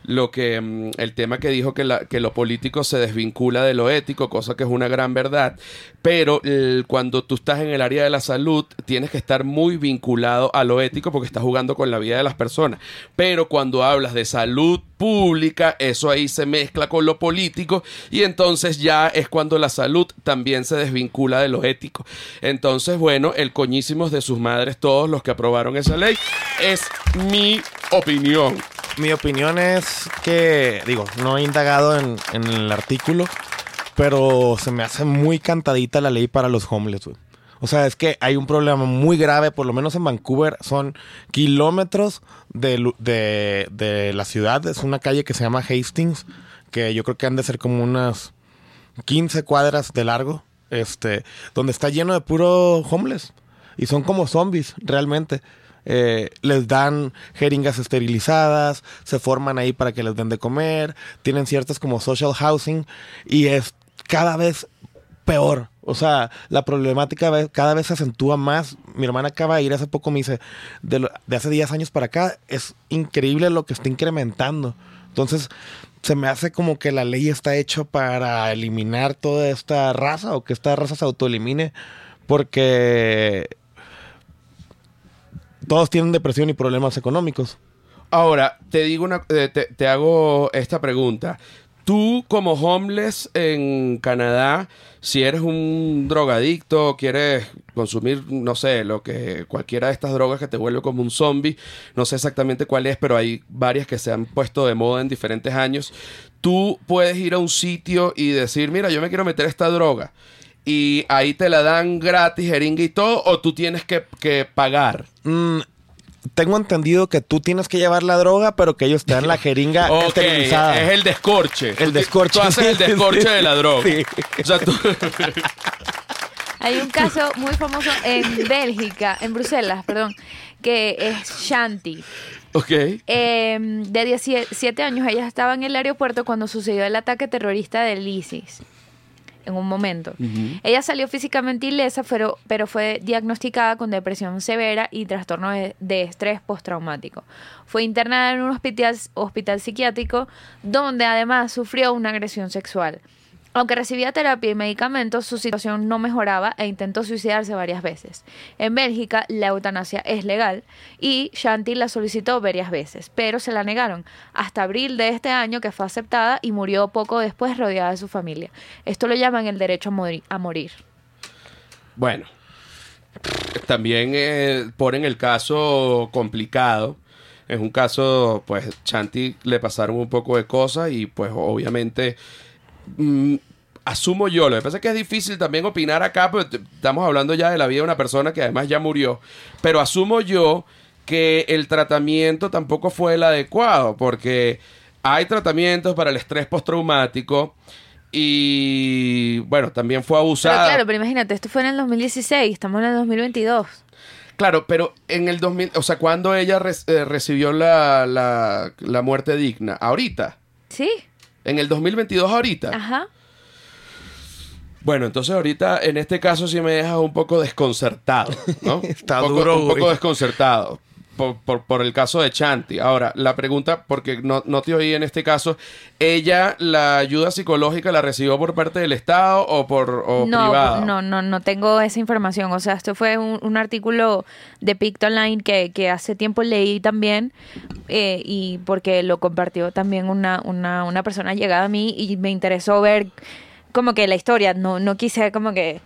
Speaker 1: Lo que mm, el tema que dijo que, que lo político se desvincula de lo ético, cosa que es una gran verdad. Pero cuando tú estás en el área de la salud, tienes que estar muy vinculado a lo ético porque estás jugando con la vida de las personas. Pero cuando hablas de salud pública, eso ahí se mezcla con lo político y entonces ya es cuando la salud también se desvincula de lo ético. Entonces, bueno, el coñísimos de sus madres, todos los que aprobaron esa ley, es mi opinión.
Speaker 2: Mi opinión es que, digo, no he indagado en, el artículo, pero se me hace muy cantadita la ley para los homeless, güey. O sea, es que hay un problema muy grave, por lo menos en Vancouver, son kilómetros de, de la ciudad. Es una calle que se llama Hastings, que yo creo que han de ser como unas 15 cuadras de largo, este, donde está lleno de puro homeless. Y son como zombies, realmente. Eh, les dan jeringas esterilizadas, se forman ahí para que les den de comer, tienen ciertas como social housing y es cada vez peor. O sea, la problemática cada vez se acentúa más. Mi hermana acaba de ir hace poco, me dice, de, de hace 10 años para acá, es increíble lo que está incrementando. Entonces, se me hace como que la ley está hecha para eliminar toda esta raza o que esta raza se autoelimine porque todos tienen depresión y problemas económicos.
Speaker 1: Ahora, te digo una, eh, te, te hago esta pregunta. Tú como homeless en Canadá, si eres un drogadicto, quieres consumir, no sé, lo que cualquiera de estas drogas que te vuelve como un zombie, no sé exactamente cuál es, pero hay varias que se han puesto de moda en diferentes años. Tú puedes ir a un sitio y decir, mira, yo me quiero meter esta droga. Y ahí te la dan gratis, jeringa y todo, o tú tienes que, que pagar.
Speaker 2: Mm, tengo entendido que tú tienes que llevar la droga, pero que ellos te dan la jeringa esterilizada.
Speaker 1: es el descorche.
Speaker 2: El descorche.
Speaker 1: Tú haces el descorche
Speaker 2: sí.
Speaker 1: de la droga.
Speaker 2: Sí.
Speaker 1: O sea, tú...
Speaker 3: Hay un caso muy famoso en Bélgica, en Bruselas, perdón, que es Shanti.
Speaker 1: ok.
Speaker 3: Eh, de 17 años, ella estaba en el aeropuerto cuando sucedió el ataque terrorista del ISIS. En un momento. Ella salió físicamente ilesa, pero, pero fue diagnosticada con depresión severa y trastorno de, de estrés postraumático. Fue internada en un hospital, hospital psiquiátrico donde además sufrió una agresión sexual. Aunque recibía terapia y medicamentos, su situación no mejoraba e intentó suicidarse varias veces. En Bélgica, la eutanasia es legal y Shanti la solicitó varias veces, pero se la negaron hasta abril de este año que fue aceptada y murió poco después rodeada de su familia. Esto lo llaman el derecho a, mori- a morir.
Speaker 1: Bueno, también eh, ponen el caso complicado. Es un caso, pues, Chanti le pasaron un poco de cosas y, pues, obviamente, mm, asumo yo. Lo que pasa es que es difícil también opinar acá, porque estamos hablando ya de la vida de una persona que además ya murió. Pero asumo yo que el tratamiento tampoco fue el adecuado, porque hay tratamientos para el estrés postraumático y, bueno, también fue
Speaker 3: Pero
Speaker 1: abusada.
Speaker 3: claro, pero imagínate, esto fue en el 2016, estamos en el 2022.
Speaker 1: Claro, pero en el 2000, o sea, cuando ella re- eh, recibió la, la, la muerte digna? Ahorita.
Speaker 3: ¿Sí?
Speaker 1: En el 2022 ahorita.
Speaker 3: Ajá.
Speaker 1: Bueno, entonces ahorita en este caso sí me deja un poco desconcertado, ¿no?
Speaker 2: Está
Speaker 1: un poco,
Speaker 2: duro,
Speaker 1: Un poco
Speaker 2: güey.
Speaker 1: desconcertado. Por, por- por el caso de Chanti. Ahora, la pregunta, porque no, no te oí en este caso, ¿ella la ayuda psicológica la recibió por parte del Estado o por o
Speaker 3: no,
Speaker 1: privada?
Speaker 3: no, no, no tengo esa información. O sea, esto fue un, un artículo de Pictoline que, que hace tiempo leí también eh, y porque lo compartió también una, una, una persona llegada a mí y me interesó ver como que la historia. No, no quise como que...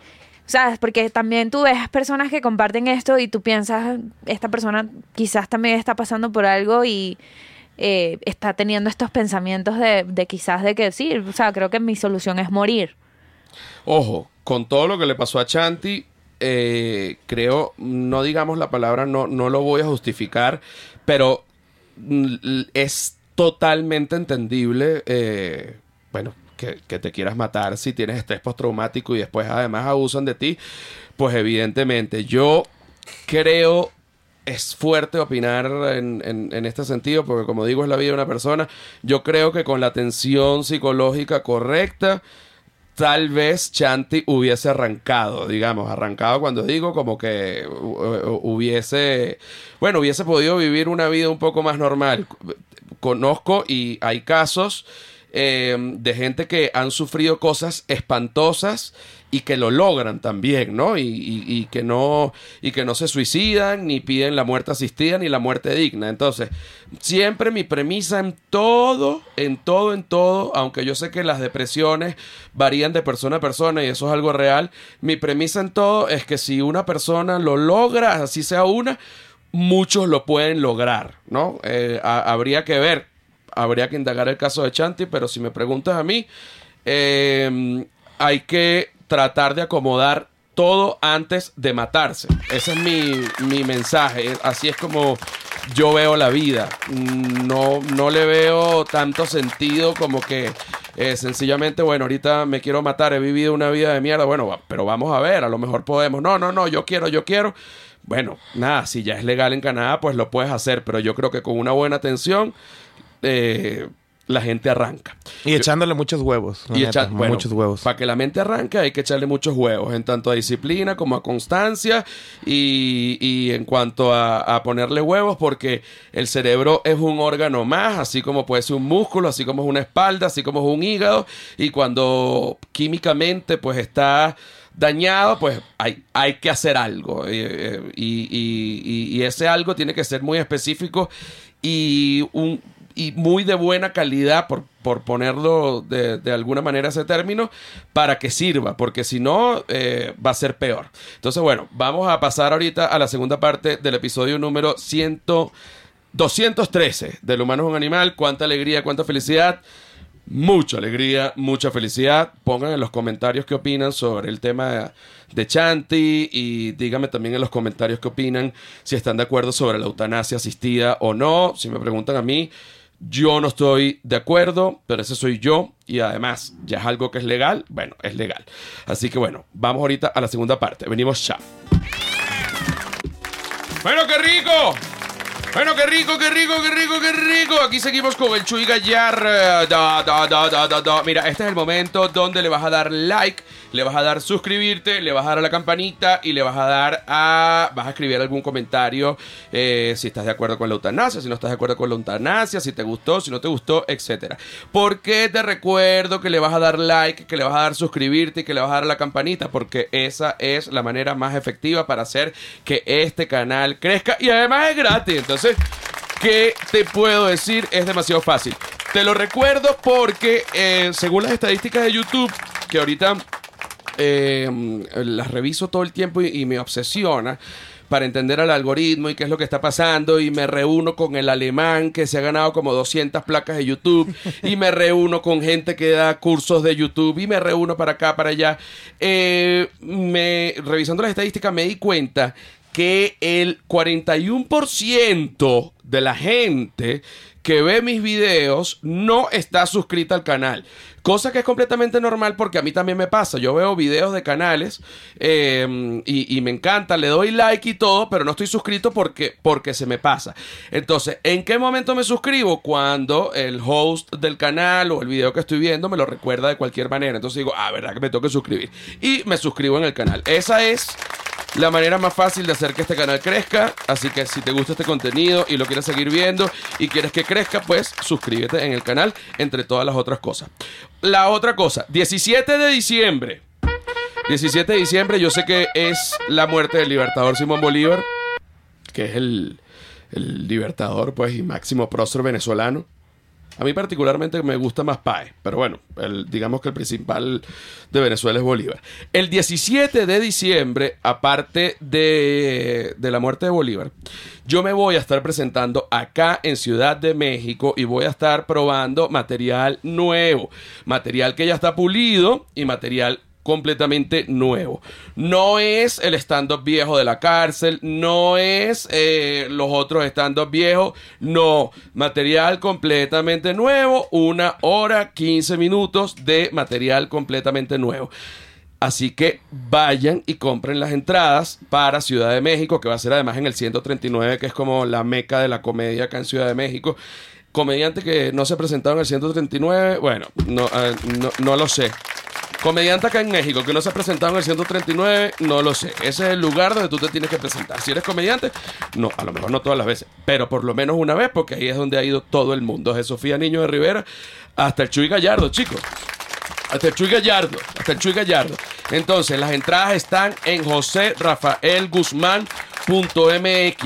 Speaker 3: ¿Sabes? Porque también tú ves personas que comparten esto y tú piensas, esta persona quizás también está pasando por algo y eh, está teniendo estos pensamientos de, quizás de que sí, o sea, creo que mi solución es morir.
Speaker 1: Ojo, con todo lo que le pasó a Chanti, eh, creo, no digamos la palabra, no, no lo voy a justificar, pero mm, es totalmente entendible, eh, bueno, que, te quieras matar si tienes estrés postraumático y después además abusan de ti, pues evidentemente yo creo es fuerte opinar en, en- en este sentido, porque como digo, es la vida de una persona. Yo creo que con la atención psicológica correcta, tal vez Chanti hubiese arrancado, digamos, arrancado cuando digo como que hu- hu- hubiese, bueno, hubiese podido vivir una vida un poco más normal. Conozco y hay casos eh, de gente que han sufrido cosas espantosas y que lo logran también, ¿no? Y, que no y que no se suicidan ni piden la muerte asistida ni la muerte digna. Entonces, siempre mi premisa en todo, en todo, en todo, aunque yo sé que las depresiones varían de persona a persona y eso es algo real, mi premisa en todo es que si una persona lo logra, así sea una, muchos lo pueden lograr, ¿no? Eh, ha- habría que ver, habría que indagar el caso de Chanti, pero si me preguntas a mí, eh, hay que tratar de acomodar todo antes de matarse. Ese es mi, mi mensaje. Así es como yo veo la vida. No, no le veo tanto sentido como que eh, sencillamente, bueno, ahorita me quiero matar, he vivido una vida de mierda. Bueno, pero vamos a ver, a lo mejor podemos. No, no, no, yo quiero, yo quiero. Bueno, nada, si ya es legal en Canadá, pues lo puedes hacer, pero yo creo que con una buena atención eh, la gente arranca.
Speaker 2: Y echándole muchos huevos.
Speaker 1: Y
Speaker 2: neta,
Speaker 1: echar- bueno,
Speaker 2: muchos huevos.
Speaker 1: Para que la mente arranque hay que echarle muchos huevos, en tanto a disciplina como a constancia y, y en cuanto a, a ponerle huevos, porque el cerebro es un órgano más, así como puede ser un músculo, así como es una espalda, así como es un hígado, y cuando químicamente pues está dañado, pues hay, hay que hacer algo. eh, eh, y- y ese algo tiene que ser muy específico y un y muy de buena calidad, por, por ponerlo de, de alguna manera ese término, para que sirva, porque si no, eh, va a ser peor. Entonces, bueno, vamos a pasar ahorita a la segunda parte del episodio número 100, 213 del humano es un animal. Cuánta alegría, cuánta felicidad. mucha alegría, mucha felicidad. Pongan en los comentarios qué opinan sobre el tema de, de Chanti y díganme también en los comentarios qué opinan, si están de acuerdo sobre la eutanasia asistida o no. Si me preguntan a mí, yo no estoy de acuerdo, pero ese soy yo y además ya es algo que es legal, bueno, es legal. Así que bueno, vamos ahorita a la segunda parte. Venimos ya. Bueno, qué rico. Bueno, qué rico, qué rico, qué rico, qué rico. Aquí seguimos con el Chuy Gallar. Da, da, da, da, da, da. Mira, este es el momento donde le vas a dar like, le vas a dar suscribirte, le vas a dar a la campanita y le vas a dar a. Vas a escribir algún comentario eh, si estás de acuerdo con la eutanasia, si no estás de acuerdo con la eutanasia, si te gustó, si no te gustó, etcétera. ¿Por qué te recuerdo que le vas a dar like, que le vas a dar suscribirte y que le vas a dar a la campanita? Porque esa es la manera más efectiva para hacer que este canal crezca y además es gratis. Entonces, ¿qué te puedo decir? Es demasiado fácil. Te lo recuerdo porque eh, según las estadísticas de YouTube, que ahorita eh, las reviso todo el tiempo y, me obsesiona para entender al algoritmo y qué es lo que está pasando y me reúno con el alemán que se ha ganado como 200 placas de YouTube y me reúno con gente que da cursos de YouTube y me reúno para acá, para allá. Eh, revisando las estadísticas me di cuenta que el 41% de la gente que ve mis videos no está suscrita al canal. Cosa que es completamente normal porque a mí también me pasa. Yo veo videos de canales eh, y, me encanta, le doy like y todo, pero no estoy suscrito porque, porque se me pasa. Entonces, ¿en qué momento me suscribo? Cuando el host del canal o el video que estoy viendo me lo recuerda de cualquier manera. Entonces digo, ah, verdad que me tengo que suscribir. Y me suscribo en el canal. Esa es la manera más fácil de hacer que este canal crezca. Así que si te gusta este contenido y lo quieres seguir viendo y quieres que crezca, pues suscríbete en el canal, entre todas las otras cosas. La otra cosa, 17 de diciembre. 17 de diciembre, yo sé que es la muerte del libertador Simón Bolívar, que es el, el libertador, pues, y máximo prócer venezolano. A mí particularmente me gusta más PAE, pero bueno, digamos que el principal de Venezuela es Bolívar. El 17 de diciembre, aparte de, de, la muerte de Bolívar, yo me voy a estar presentando acá en Ciudad de México y voy a estar probando material nuevo, material que ya está pulido y material completamente nuevo. No es el stand-up viejo de la cárcel, no es eh, los otros stand-up viejos, no. Material completamente nuevo, una hora, 15 minutos de material completamente nuevo. Así que vayan y compren las entradas para Ciudad de México, que va a ser además en el 139, que es como la meca de la comedia acá en Ciudad de México. Comediante que no se presentaron en el 139, bueno, no, uh, no, no lo sé. Comediante acá en México que no se ha presentado en el 139, no lo sé. Ese es el lugar donde tú te tienes que presentar. Si eres comediante, no, a lo mejor no todas las veces, pero por lo menos una vez, porque ahí es donde ha ido todo el mundo. De Sofía Niño de Rivera hasta el Chuy Gallardo, chicos. Hasta el Chuy Gallardo, hasta el Chuy Gallardo. Entonces, las entradas están en José Rafael Guzmán.mx.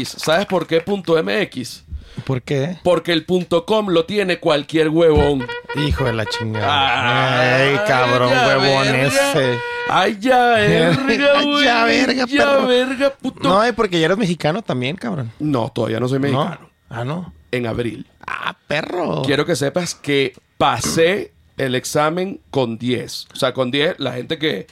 Speaker 1: ¿Sabes por qué punto .mx?
Speaker 2: ¿Por qué?
Speaker 1: Porque el punto .com lo tiene cualquier huevón.
Speaker 2: Hijo de la chingada. Ay, cabrón, ya huevón verga. ese.
Speaker 1: Ay, ya verga, güey.
Speaker 2: ya verga,
Speaker 1: Ya
Speaker 2: perro.
Speaker 1: verga, puto.
Speaker 2: No, y porque ya eres mexicano también, cabrón.
Speaker 1: No, todavía no soy mexicano.
Speaker 2: ¿No? Ah, no.
Speaker 1: En abril.
Speaker 2: Ah, perro.
Speaker 1: Quiero que sepas que pasé el examen con 10. O sea, con 10, la gente que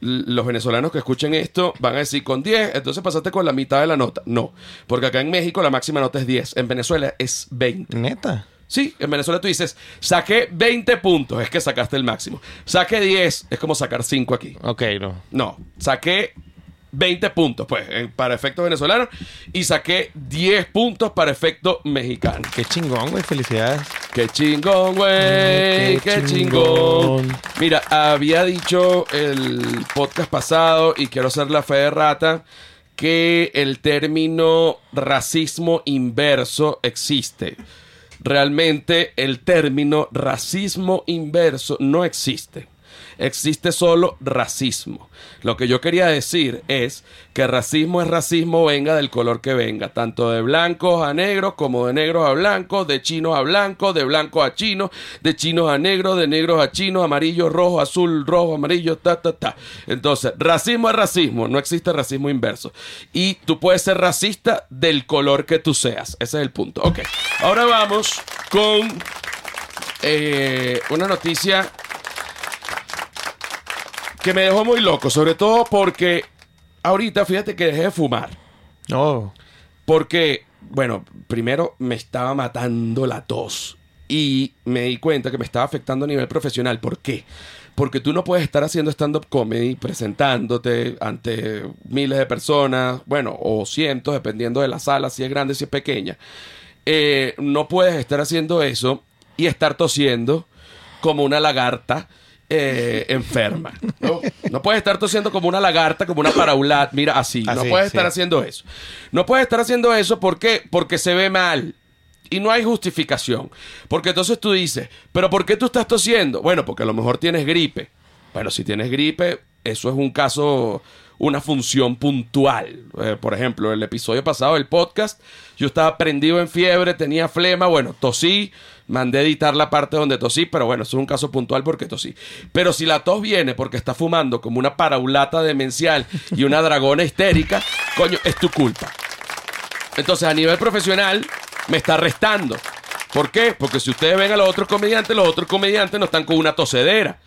Speaker 1: los venezolanos que escuchen esto van a decir con 10, entonces pasaste con la mitad de la nota. No, porque acá en México la máxima nota es 10, en Venezuela es 20.
Speaker 2: Neta.
Speaker 1: Sí, en Venezuela tú dices, saqué 20 puntos, es que sacaste el máximo. Saqué 10, es como sacar 5 aquí.
Speaker 2: Ok, no.
Speaker 1: No, saqué 20 puntos, pues, en- para efecto venezolano, y saqué 10 puntos para efecto mexicano.
Speaker 2: Qué chingón, güey. Felicidades.
Speaker 1: Qué chingón, güey. Qué,
Speaker 2: qué
Speaker 1: chingón.
Speaker 2: chingón.
Speaker 1: Mira, había dicho el podcast pasado, y quiero hacer la fe de rata, que el término racismo inverso existe. Realmente el término racismo inverso no existe. Existe solo racismo. Lo que yo quería decir es que racismo es racismo, venga del color que venga, tanto de blancos a negros como de negros a blancos, de chinos a blancos, de blancos a chinos, de chinos a negros, de negros a chinos, amarillo, rojo, azul, rojo, amarillo, ta, ta, ta. Entonces, racismo es racismo, no existe racismo inverso. Y tú puedes ser racista del color que tú seas. Ese es el punto. Ok, ahora vamos con eh, una noticia que me dejó muy loco, sobre todo porque ahorita fíjate que dejé de fumar.
Speaker 2: No.
Speaker 1: Porque, bueno, primero me estaba matando la tos y me di cuenta que me estaba afectando a nivel profesional. ¿Por qué? Porque tú no puedes estar haciendo stand-up comedy, presentándote ante miles de personas, bueno, o cientos, dependiendo de la sala, si es grande, si es pequeña. Eh, no puedes estar haciendo eso y estar tosiendo como una lagarta eh, enferma. ¿no? No puedes estar tosiendo como una lagarta, como una paraulata. Mira, así. no puedes
Speaker 2: sí.
Speaker 1: estar haciendo eso. No puedes estar haciendo eso ¿por qué? porque se ve mal. Y no hay justificación. Porque entonces tú dices, ¿pero por qué tú estás tosiendo? Bueno, porque a lo mejor tienes gripe. Bueno, si tienes gripe, eso es un caso, una función puntual. Eh, por ejemplo, el episodio pasado del podcast, yo estaba prendido en fiebre, tenía flema, bueno, tosí, mandé a editar la parte donde tosí, pero bueno, eso es un caso puntual porque tosí. Pero si la tos viene porque estás fumando como una paraulata demencial y una dragona histérica, coño, es tu culpa. Entonces, a nivel profesional, me está restando. ¿Por qué? Porque si ustedes ven a los otros comediantes, los otros comediantes no están con una tosedera.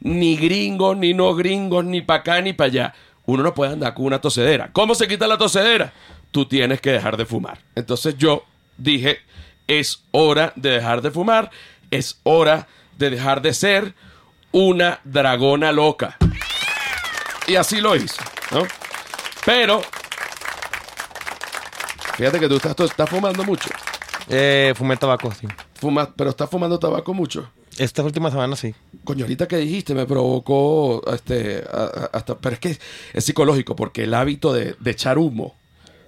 Speaker 1: Ni gringos, ni no gringos, ni para acá, ni para allá. Uno no puede andar con una tosedera. ¿Cómo se quita la tosedera? Tú tienes que dejar de fumar. Entonces yo dije, es hora de dejar de fumar, es hora de dejar de ser una dragona loca. Y así lo hice, ¿no? Pero Fíjate que tú estás, tú estás fumando mucho.
Speaker 2: Eh, fumé tabaco, sí.
Speaker 1: Fumas, pero estás fumando tabaco mucho.
Speaker 2: Esta última semana sí.
Speaker 1: Coño, ahorita que dijiste me provocó este, a- a- hasta, pero es que es psicológico porque el hábito de, de echar humo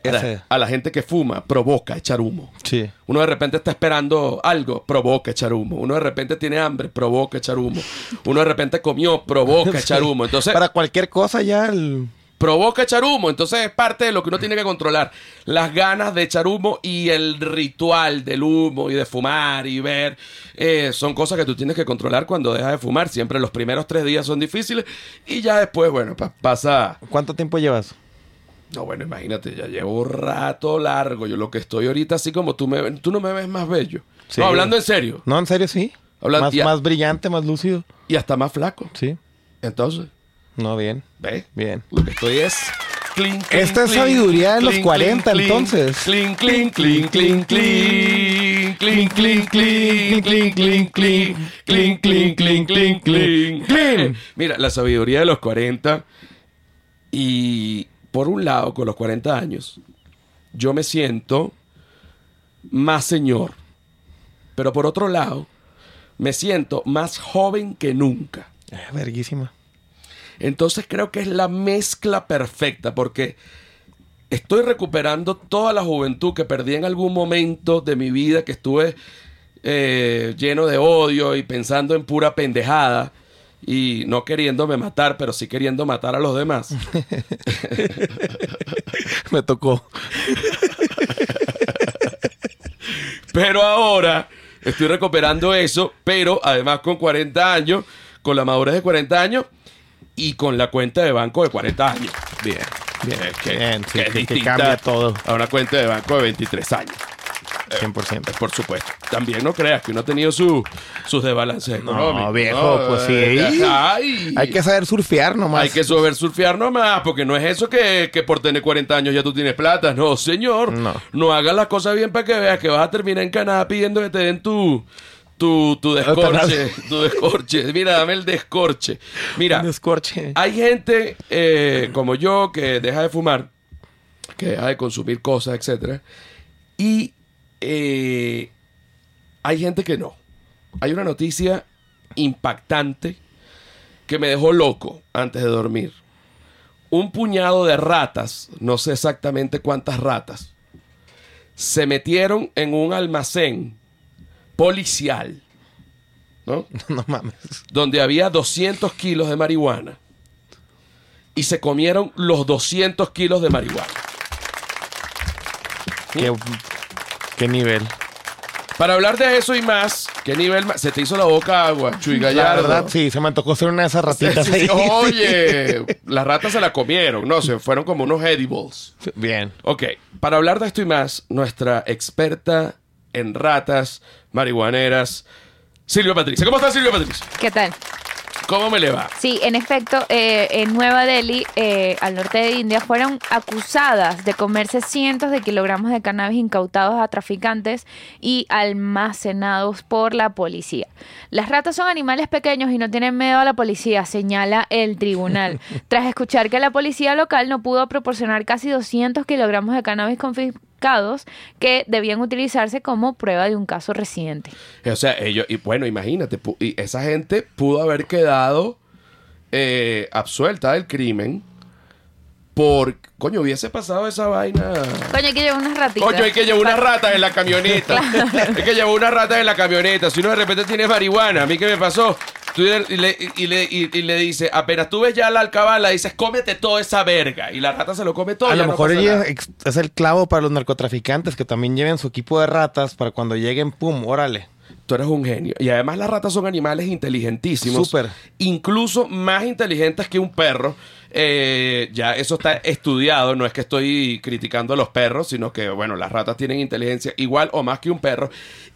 Speaker 1: a la, a la gente que fuma provoca echar humo.
Speaker 2: Sí.
Speaker 1: Uno de repente está esperando algo, provoca echar humo. Uno de repente tiene hambre, provoca echar humo. Uno de repente comió, provoca echar humo. Entonces,
Speaker 2: Para cualquier cosa ya el...
Speaker 1: provoca echar humo. Entonces es parte de lo que uno tiene que controlar. Las ganas de echar humo y el ritual del humo y de fumar y ver. eh, son cosas que tú tienes que controlar cuando dejas de fumar. Siempre los primeros tres días son difíciles y ya después, bueno, pa- pasa...
Speaker 2: ¿Cuánto tiempo llevas?
Speaker 1: No, bueno, imagínate, ya llevo un rato largo. Yo lo que estoy ahorita así como tú me tú no me ves más bello.
Speaker 2: Sí.
Speaker 1: No, hablando en serio.
Speaker 2: No, en serio sí.
Speaker 1: Habla-
Speaker 2: más, más brillante, más lúcido.
Speaker 1: Y hasta más flaco.
Speaker 2: Sí.
Speaker 1: Entonces,
Speaker 2: No, bien.
Speaker 1: ¿ves?
Speaker 2: Bien.
Speaker 1: Lo que estoy es.
Speaker 2: Esta es sabiduría de los
Speaker 1: clean,
Speaker 2: 40,
Speaker 1: clean, clean,
Speaker 2: entonces.
Speaker 1: Clean, clean, clean, clean, clean. Clean, clean, clean, clean, clean, clean. Clean, clean, clean, clean, clean. Clean. Mira, la sabiduría de los 40. Y por un lado, con los 40 años, yo me siento más señor. Pero por otro lado, me siento más joven que nunca.
Speaker 2: Eh, verguísima.
Speaker 1: Entonces creo que es la mezcla perfecta porque estoy recuperando toda la juventud que perdí en algún momento de mi vida que estuve eh, lleno de odio y pensando en pura pendejada y no queriéndome matar, pero sí queriendo matar a los demás.
Speaker 2: Me tocó.
Speaker 1: Pero ahora estoy recuperando eso, pero además con 40 años, con la madurez de 40 años y con la cuenta de banco de 40 años.
Speaker 2: Bien. Bien.
Speaker 1: Eh, que-
Speaker 2: Bien, sí,
Speaker 1: que es
Speaker 2: que- que
Speaker 1: distinta
Speaker 2: cambia todo.
Speaker 1: A una cuenta de banco de 23 años.
Speaker 2: 100%.
Speaker 1: Por supuesto. También no creas que uno ha tenido su, sus desbalances
Speaker 2: No,
Speaker 1: económicos.
Speaker 2: viejo, pues sí.
Speaker 1: Eh, ay.
Speaker 2: Hay que saber surfear nomás.
Speaker 1: Hay que saber surfear nomás, porque no es eso que, que por tener 40 años ya tú tienes plata. No, señor.
Speaker 2: No.
Speaker 1: No hagas las cosas bien para que veas que vas a terminar en Canadá pidiendo que te den tu, tu, tu descorche. tu descorche. Mira, dame el descorche. Mira,
Speaker 2: Un descorche.
Speaker 1: hay gente eh, como yo que deja de fumar, que deja de consumir cosas, etcétera, y eh, hay gente que no. Hay una noticia impactante que me dejó loco antes de dormir. Un puñado de ratas, no sé exactamente cuántas ratas, se metieron en un almacén policial, ¿no?
Speaker 2: No mames.
Speaker 1: donde había 200 kilos de marihuana y se comieron los 200 kilos de marihuana.
Speaker 2: ¿Qué, qué nivel?
Speaker 1: Para hablar de eso y más, ¿qué nivel más? Se te hizo la boca agua, Chuy
Speaker 2: La
Speaker 1: Gallardo.
Speaker 2: verdad, sí, se me tocó ser una de esas ratitas
Speaker 1: Sí, sí,
Speaker 2: ahí.
Speaker 1: Oye, las ratas se la comieron, no, se fueron como unos edibles.
Speaker 2: Bien.
Speaker 1: Ok, para hablar de esto y más, nuestra experta en ratas marihuaneras, Silvia Patricia. ¿Cómo está Silvia Patricia?
Speaker 3: ¿Qué tal?
Speaker 1: ¿Cómo me le va?
Speaker 3: Sí, en efecto, eh, en Nueva Delhi, eh, al norte de India, fueron acusadas de comerse cientos de kilogramos de cannabis incautados a traficantes y almacenados por la policía. Las ratas son animales pequeños y no tienen miedo a la policía, señala el tribunal. Tras escuchar que la policía local no pudo proporcionar casi 200 kilogramos de cannabis que debían utilizarse como prueba de un caso reciente.
Speaker 1: O sea, ellos, y bueno, imagínate, esa gente pudo haber quedado eh, absuelta del crimen por, coño, hubiese pasado esa vaina.
Speaker 3: Coño, hay que llevar unas ratitas.
Speaker 1: Coño, hay que llevar una rata en la camioneta. Hay que llevar una rata en la camioneta. Si uno de repente tiene marihuana, ¿a mí qué me pasó? Tú y le, y le, y- y le dice, apenas tú ves ya la alcabala, dices, cómete toda esa verga. Y la rata se lo come todo.
Speaker 2: A lo mejor ella ex- es el clavo para los narcotraficantes que también lleven su equipo de ratas para cuando lleguen, pum, órale.
Speaker 1: Tú eres un genio. Y además las ratas son animales inteligentísimos.
Speaker 2: Súper.
Speaker 1: Incluso más inteligentes que un perro. Eh, ya eso está estudiado. No es que estoy criticando a los perros, sino que, bueno, las ratas tienen inteligencia igual o más que un perro.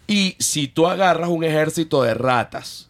Speaker 1: Y si tú agarras un ejército de ratas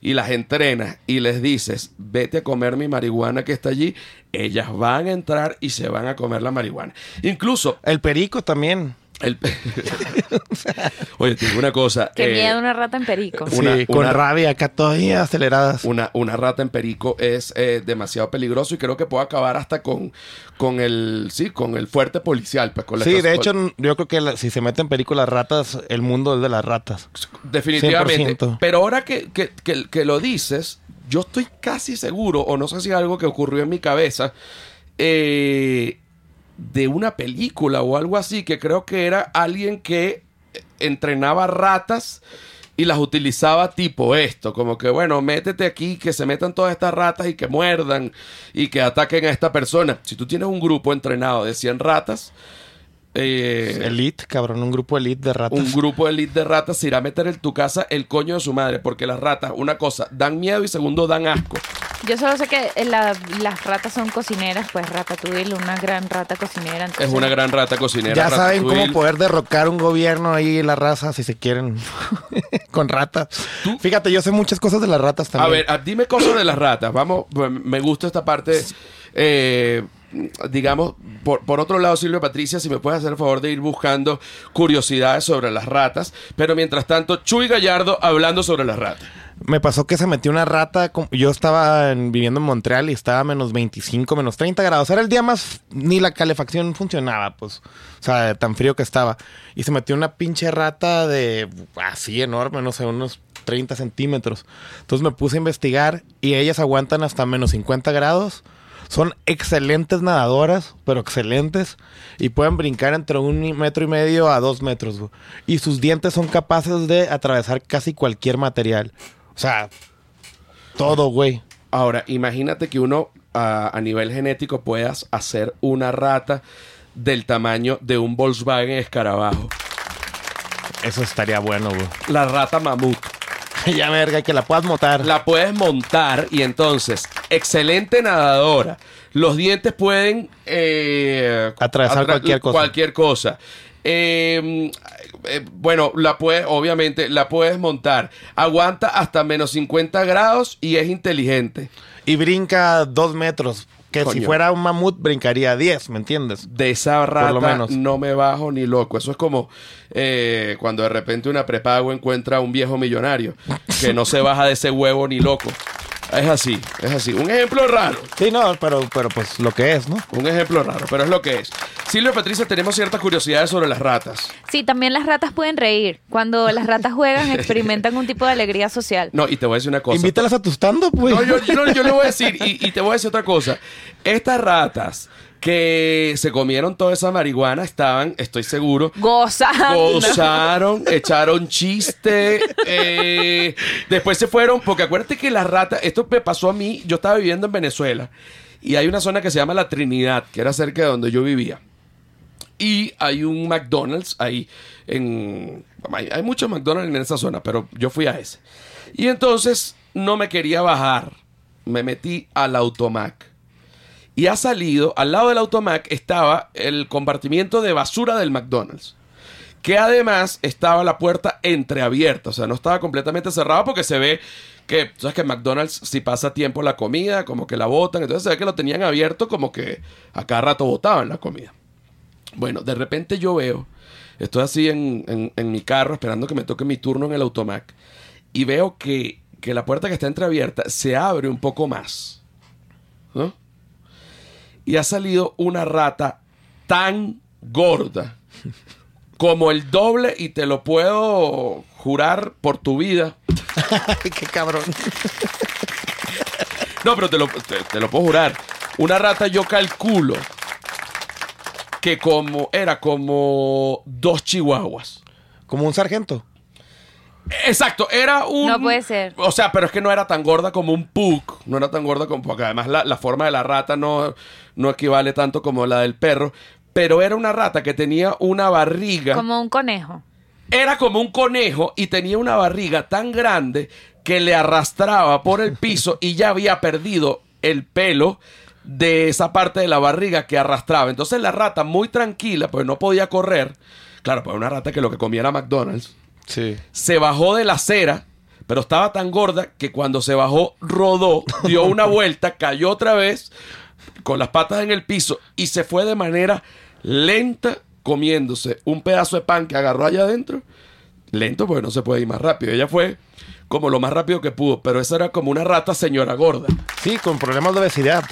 Speaker 1: y las entrenas y les dices, vete a comer mi marihuana que está allí, ellas van a entrar y se van a comer la marihuana. Incluso
Speaker 2: El perico también.
Speaker 1: El... Oye, te digo una cosa.
Speaker 3: Qué
Speaker 1: eh,
Speaker 3: miedo una rata en perico.
Speaker 1: Una-
Speaker 2: sí, con
Speaker 1: una-
Speaker 2: rabia, acá todavía aceleradas.
Speaker 1: Una, una rata en perico es eh, demasiado peligroso y creo que puede acabar hasta con, con el sí, con el fuerte policial. Pues, con la
Speaker 2: Sí, de hecho, yo creo que la- si se meten perico las ratas, el mundo es de las ratas.
Speaker 1: definitivamente.
Speaker 2: 100%.
Speaker 1: Pero ahora que, que- que- que lo dices, yo estoy casi seguro, o no sé si es algo que ocurrió en mi cabeza, eh, de una película o algo así, que creo que era alguien que entrenaba ratas y las utilizaba tipo esto, como que bueno, métete aquí, que se metan todas estas ratas y que muerdan y que ataquen a esta persona. Si tú tienes un grupo entrenado de 100 ratas, eh,
Speaker 2: Elite, cabrón, un grupo elite de ratas.
Speaker 1: un grupo elite de ratas se irá a meter en tu casa el coño de su madre, porque las ratas, una cosa, dan miedo y segundo, dan asco.
Speaker 3: Yo solo sé que eh, la- las ratas son cocineras, pues Ratatouille, una gran rata cocinera.
Speaker 1: Es
Speaker 3: entonces-
Speaker 1: una gran rata cocinera.
Speaker 2: ya saben cómo poder derrocar un gobierno ahí, la raza, si se quieren, con ratas. Fíjate, yo sé muchas cosas de las ratas
Speaker 1: A
Speaker 2: también.
Speaker 1: ver, ah, dime cosas de las ratas. Vamos, pues, me gusta esta parte. eh, digamos, por, por otro lado, Silvia Patricia, si me puedes hacer el favor de ir buscando curiosidades sobre las ratas. Pero mientras tanto, Chuy Gallardo hablando sobre las ratas.
Speaker 2: Me pasó que se metió una rata. Yo estaba en- viviendo en Montreal y estaba a menos 25, menos 30 grados. Era el día más. Ni la calefacción funcionaba, pues. O sea, tan frío que estaba. Y se metió una pinche rata de. Así enorme, no sé, unos 30 centímetros. Entonces me puse a investigar y ellas aguantan hasta menos 50 grados. Son excelentes nadadoras, pero excelentes. Y pueden brincar entre un metro y medio a dos metros. güey. Y sus dientes son capaces de atravesar casi cualquier material. O sea, todo, güey.
Speaker 1: Ahora, imagínate que uno a, a nivel genético puedas hacer una rata del tamaño de un Volkswagen escarabajo.
Speaker 2: Eso estaría bueno, güey.
Speaker 1: La rata mamut.
Speaker 2: ya, verga, que la puedas montar.
Speaker 1: La puedes montar y entonces, excelente nadadora. Los dientes pueden eh,
Speaker 2: Atravesar cualquier cosa.
Speaker 1: Cualquier cosa. Eh, eh, bueno, la puedes, obviamente, la puedes montar. Aguanta hasta menos 50 grados y es inteligente.
Speaker 2: Y brinca dos metros. Que si fuera un mamut, brincaría 10, ¿me entiendes?
Speaker 1: De esa rata
Speaker 2: lo menos.
Speaker 1: no me bajo ni loco. Eso es como eh, cuando de repente una prepago encuentra a un viejo millonario que no se baja de ese huevo ni loco. Es así, es así. Un ejemplo raro.
Speaker 2: Sí, no, pero, pero pues lo que es, ¿no?
Speaker 1: Un ejemplo raro, pero es lo que es. Silvia Patricia, tenemos ciertas curiosidades sobre las ratas.
Speaker 3: Sí, también las ratas pueden reír. Cuando las ratas juegan, experimentan un tipo de alegría social.
Speaker 1: No, y te voy a decir una cosa.
Speaker 2: Invítalas a tu stand-up, güey.
Speaker 1: No, yo, yo, yo le voy a decir, y, y te voy a decir otra cosa. Estas ratas que se comieron toda esa marihuana estaban, estoy seguro,
Speaker 3: Gozando.
Speaker 1: gozaron, echaron chiste, eh, después se fueron, porque acuérdate que las ratas, esto me pasó a mí, yo estaba viviendo en Venezuela, y hay una zona que se llama La Trinidad, que era cerca de donde yo vivía. Y hay un McDonald's ahí en... Hay, hay muchos McDonald's en esa zona, pero yo fui a ese. Y entonces no me quería bajar. Me metí al Automac. Y ha salido, al lado del Automac estaba el compartimiento de basura del McDonald's. que además estaba la puerta entreabierta, o sea, no estaba completamente cerrada porque se ve que, sabes que McDonald's si pasa tiempo la comida, como que la botan, entonces se ve que lo tenían abierto como que a cada rato botaban la comida. Bueno, de repente yo veo, estoy así en, en, mi carro esperando que me toque mi turno en el automac y veo que, que la puerta que está entreabierta se abre un poco más. ¿no? Y ha salido una rata tan gorda como el doble y te lo puedo jurar por tu vida.
Speaker 2: Qué cabrón.
Speaker 1: no, pero te lo, te lo puedo jurar. Una rata yo calculo que como era como dos chihuahuas.
Speaker 2: Como un sargento.
Speaker 1: Exacto, era un.
Speaker 3: No puede ser.
Speaker 1: O sea, pero es que no era tan gorda como un pug. No era tan gorda como. Porque además la, la forma de la rata no, no equivale tanto como la del perro. Pero era una rata que tenía una barriga.
Speaker 3: Como un conejo.
Speaker 1: Era como un conejo y tenía una barriga tan grande que le arrastraba por el piso y ya había perdido el pelo de esa parte de la barriga que arrastraba. Entonces la rata, muy tranquila, pues no podía correr. Claro, pues una rata que lo que comía era McDonald's.
Speaker 2: Sí.
Speaker 1: Se bajó de la acera, pero estaba tan gorda que cuando se bajó, rodó, dio una vuelta, cayó otra vez con las patas en el piso y se fue de manera lenta comiéndose un pedazo de pan que agarró allá adentro. Lento porque no se puede ir más rápido. Ella fue como lo más rápido que pudo, pero esa era como una rata señora gorda.
Speaker 2: Sí, con problemas de obesidad.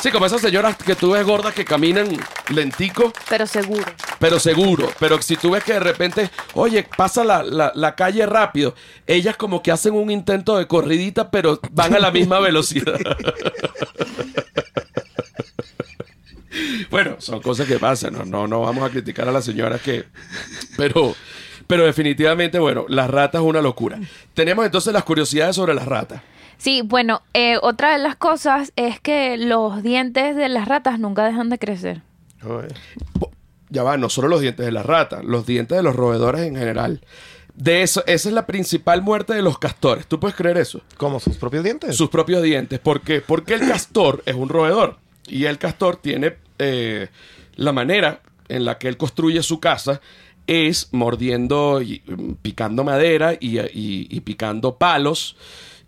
Speaker 1: Sí, como esas señoras que tú ves gordas que caminan lentico.
Speaker 3: Pero seguro.
Speaker 1: Pero seguro. Pero si tú ves que de repente, oye, pasa la, la calle rápido, ellas como que hacen un intento de corridita, pero van a la misma velocidad. bueno, son cosas que pasan, ¿no? no, no vamos a criticar a las señoras que... Pero pero definitivamente, bueno, las ratas es una locura. Tenemos entonces las curiosidades sobre las ratas.
Speaker 3: Sí, bueno, eh, otra de las cosas es que los dientes de las ratas nunca dejan de crecer.
Speaker 1: Ya va, no solo los dientes de las ratas, los dientes de los roedores en general. De eso, esa es la principal muerte de los castores. ¿Tú puedes creer eso?
Speaker 2: ¿Cómo? ¿Sus propios dientes?
Speaker 1: Sus propios dientes. ¿Por qué? Porque el castor es un roedor. Y el castor tiene eh, la manera en la que él construye su casa es mordiendo, y, mm, picando madera y, picando palos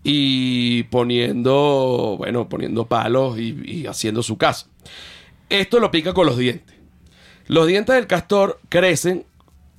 Speaker 1: y poniendo, bueno, poniendo palos y, haciendo su casa. Esto lo pica con los dientes. Los dientes del castor crecen,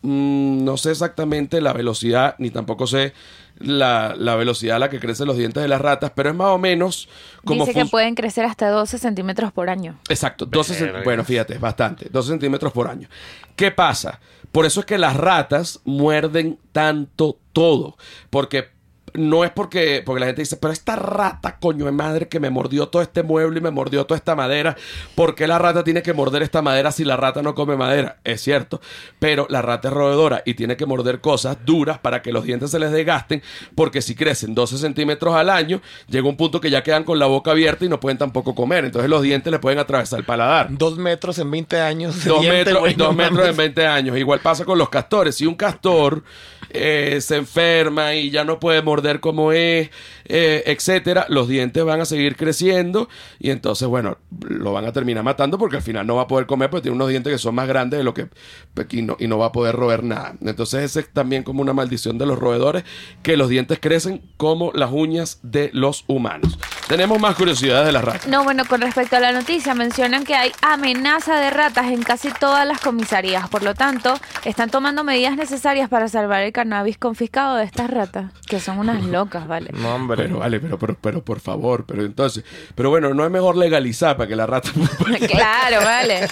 Speaker 1: mm, no sé exactamente la velocidad, ni tampoco sé la, velocidad a la que crecen los dientes de las ratas, pero es más o menos como...
Speaker 3: Dice que pueden crecer hasta 12 centímetros por año.
Speaker 1: Exacto, 12 bueno, fíjate, es bastante, 12 centímetros por año. ¿Qué pasa? Por eso es que las ratas muerden tanto todo, porque no es porque, porque la gente dice, pero esta rata, coño de madre, que me mordió todo este mueble y me mordió toda esta madera, ¿por qué la rata tiene que morder esta madera si la rata no come madera? Es cierto, pero la rata es roedora y tiene que morder cosas duras para que los dientes se les desgasten, porque si crecen 12 centímetros al año, llega un punto que ya quedan con la boca abierta y no pueden tampoco comer, entonces los dientes le pueden atravesar el paladar.
Speaker 2: Dos metros en 20 años.
Speaker 1: Dos, metros, dos metros en 20 años. Igual pasa con los castores. Si un castor eh, se enferma y ya no puede morder como es, eh, etcétera, los dientes van a seguir creciendo y entonces, bueno, lo van a terminar matando porque al final no va a poder comer porque tiene unos dientes que son más grandes de lo que y no, y no va a poder roer nada. Entonces, ese es también como una maldición de los roedores que los dientes crecen como las uñas de los humanos. Tenemos más curiosidades de las ratas.
Speaker 3: No, bueno, con respecto a la noticia, mencionan que hay amenaza de ratas en casi todas las comisarías. Por lo tanto, están tomando medidas necesarias para salvar el cannabis confiscado de estas ratas, que son unas locas, ¿vale?
Speaker 1: No, hombre. Pero, vale, pero, pero, pero, por favor, pero entonces, pero bueno, no es mejor legalizar para que la rata...
Speaker 3: claro, vale.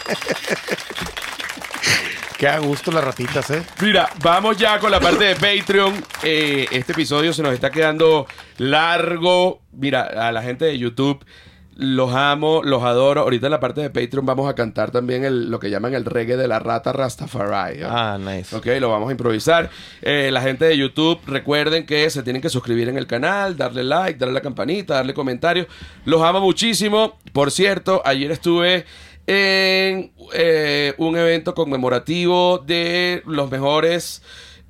Speaker 2: Qué a gusto las ratitas, ¿eh?
Speaker 1: Mira, vamos ya con la parte de Patreon. Eh, este episodio se nos está quedando largo. Mira, a la gente de YouTube los amo, los adoro. Ahorita en la parte de Patreon vamos a cantar también el, lo que llaman el reggae de la rata Rastafari.
Speaker 2: Ah, nice.
Speaker 1: Ok, lo vamos a improvisar. Eh, la gente de YouTube, recuerden que se tienen que suscribir en el canal, darle like, darle la campanita, darle comentarios. Los amo muchísimo. Por cierto, ayer estuve en eh, un evento conmemorativo de los mejores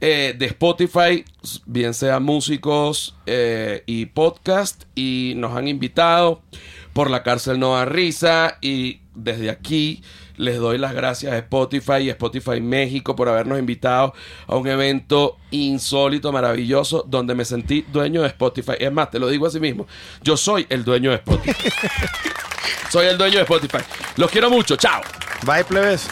Speaker 1: eh, de Spotify, bien sea músicos eh, y podcast, y nos han invitado por la cárcel No risa y desde aquí les doy las gracias a Spotify y Spotify México por habernos invitado a un evento insólito, maravilloso, donde me sentí dueño de Spotify. Es más, te lo digo así mismo, yo soy el dueño de Spotify. Soy el dueño de Spotify. Los quiero mucho. Chao.
Speaker 2: Bye, plebes.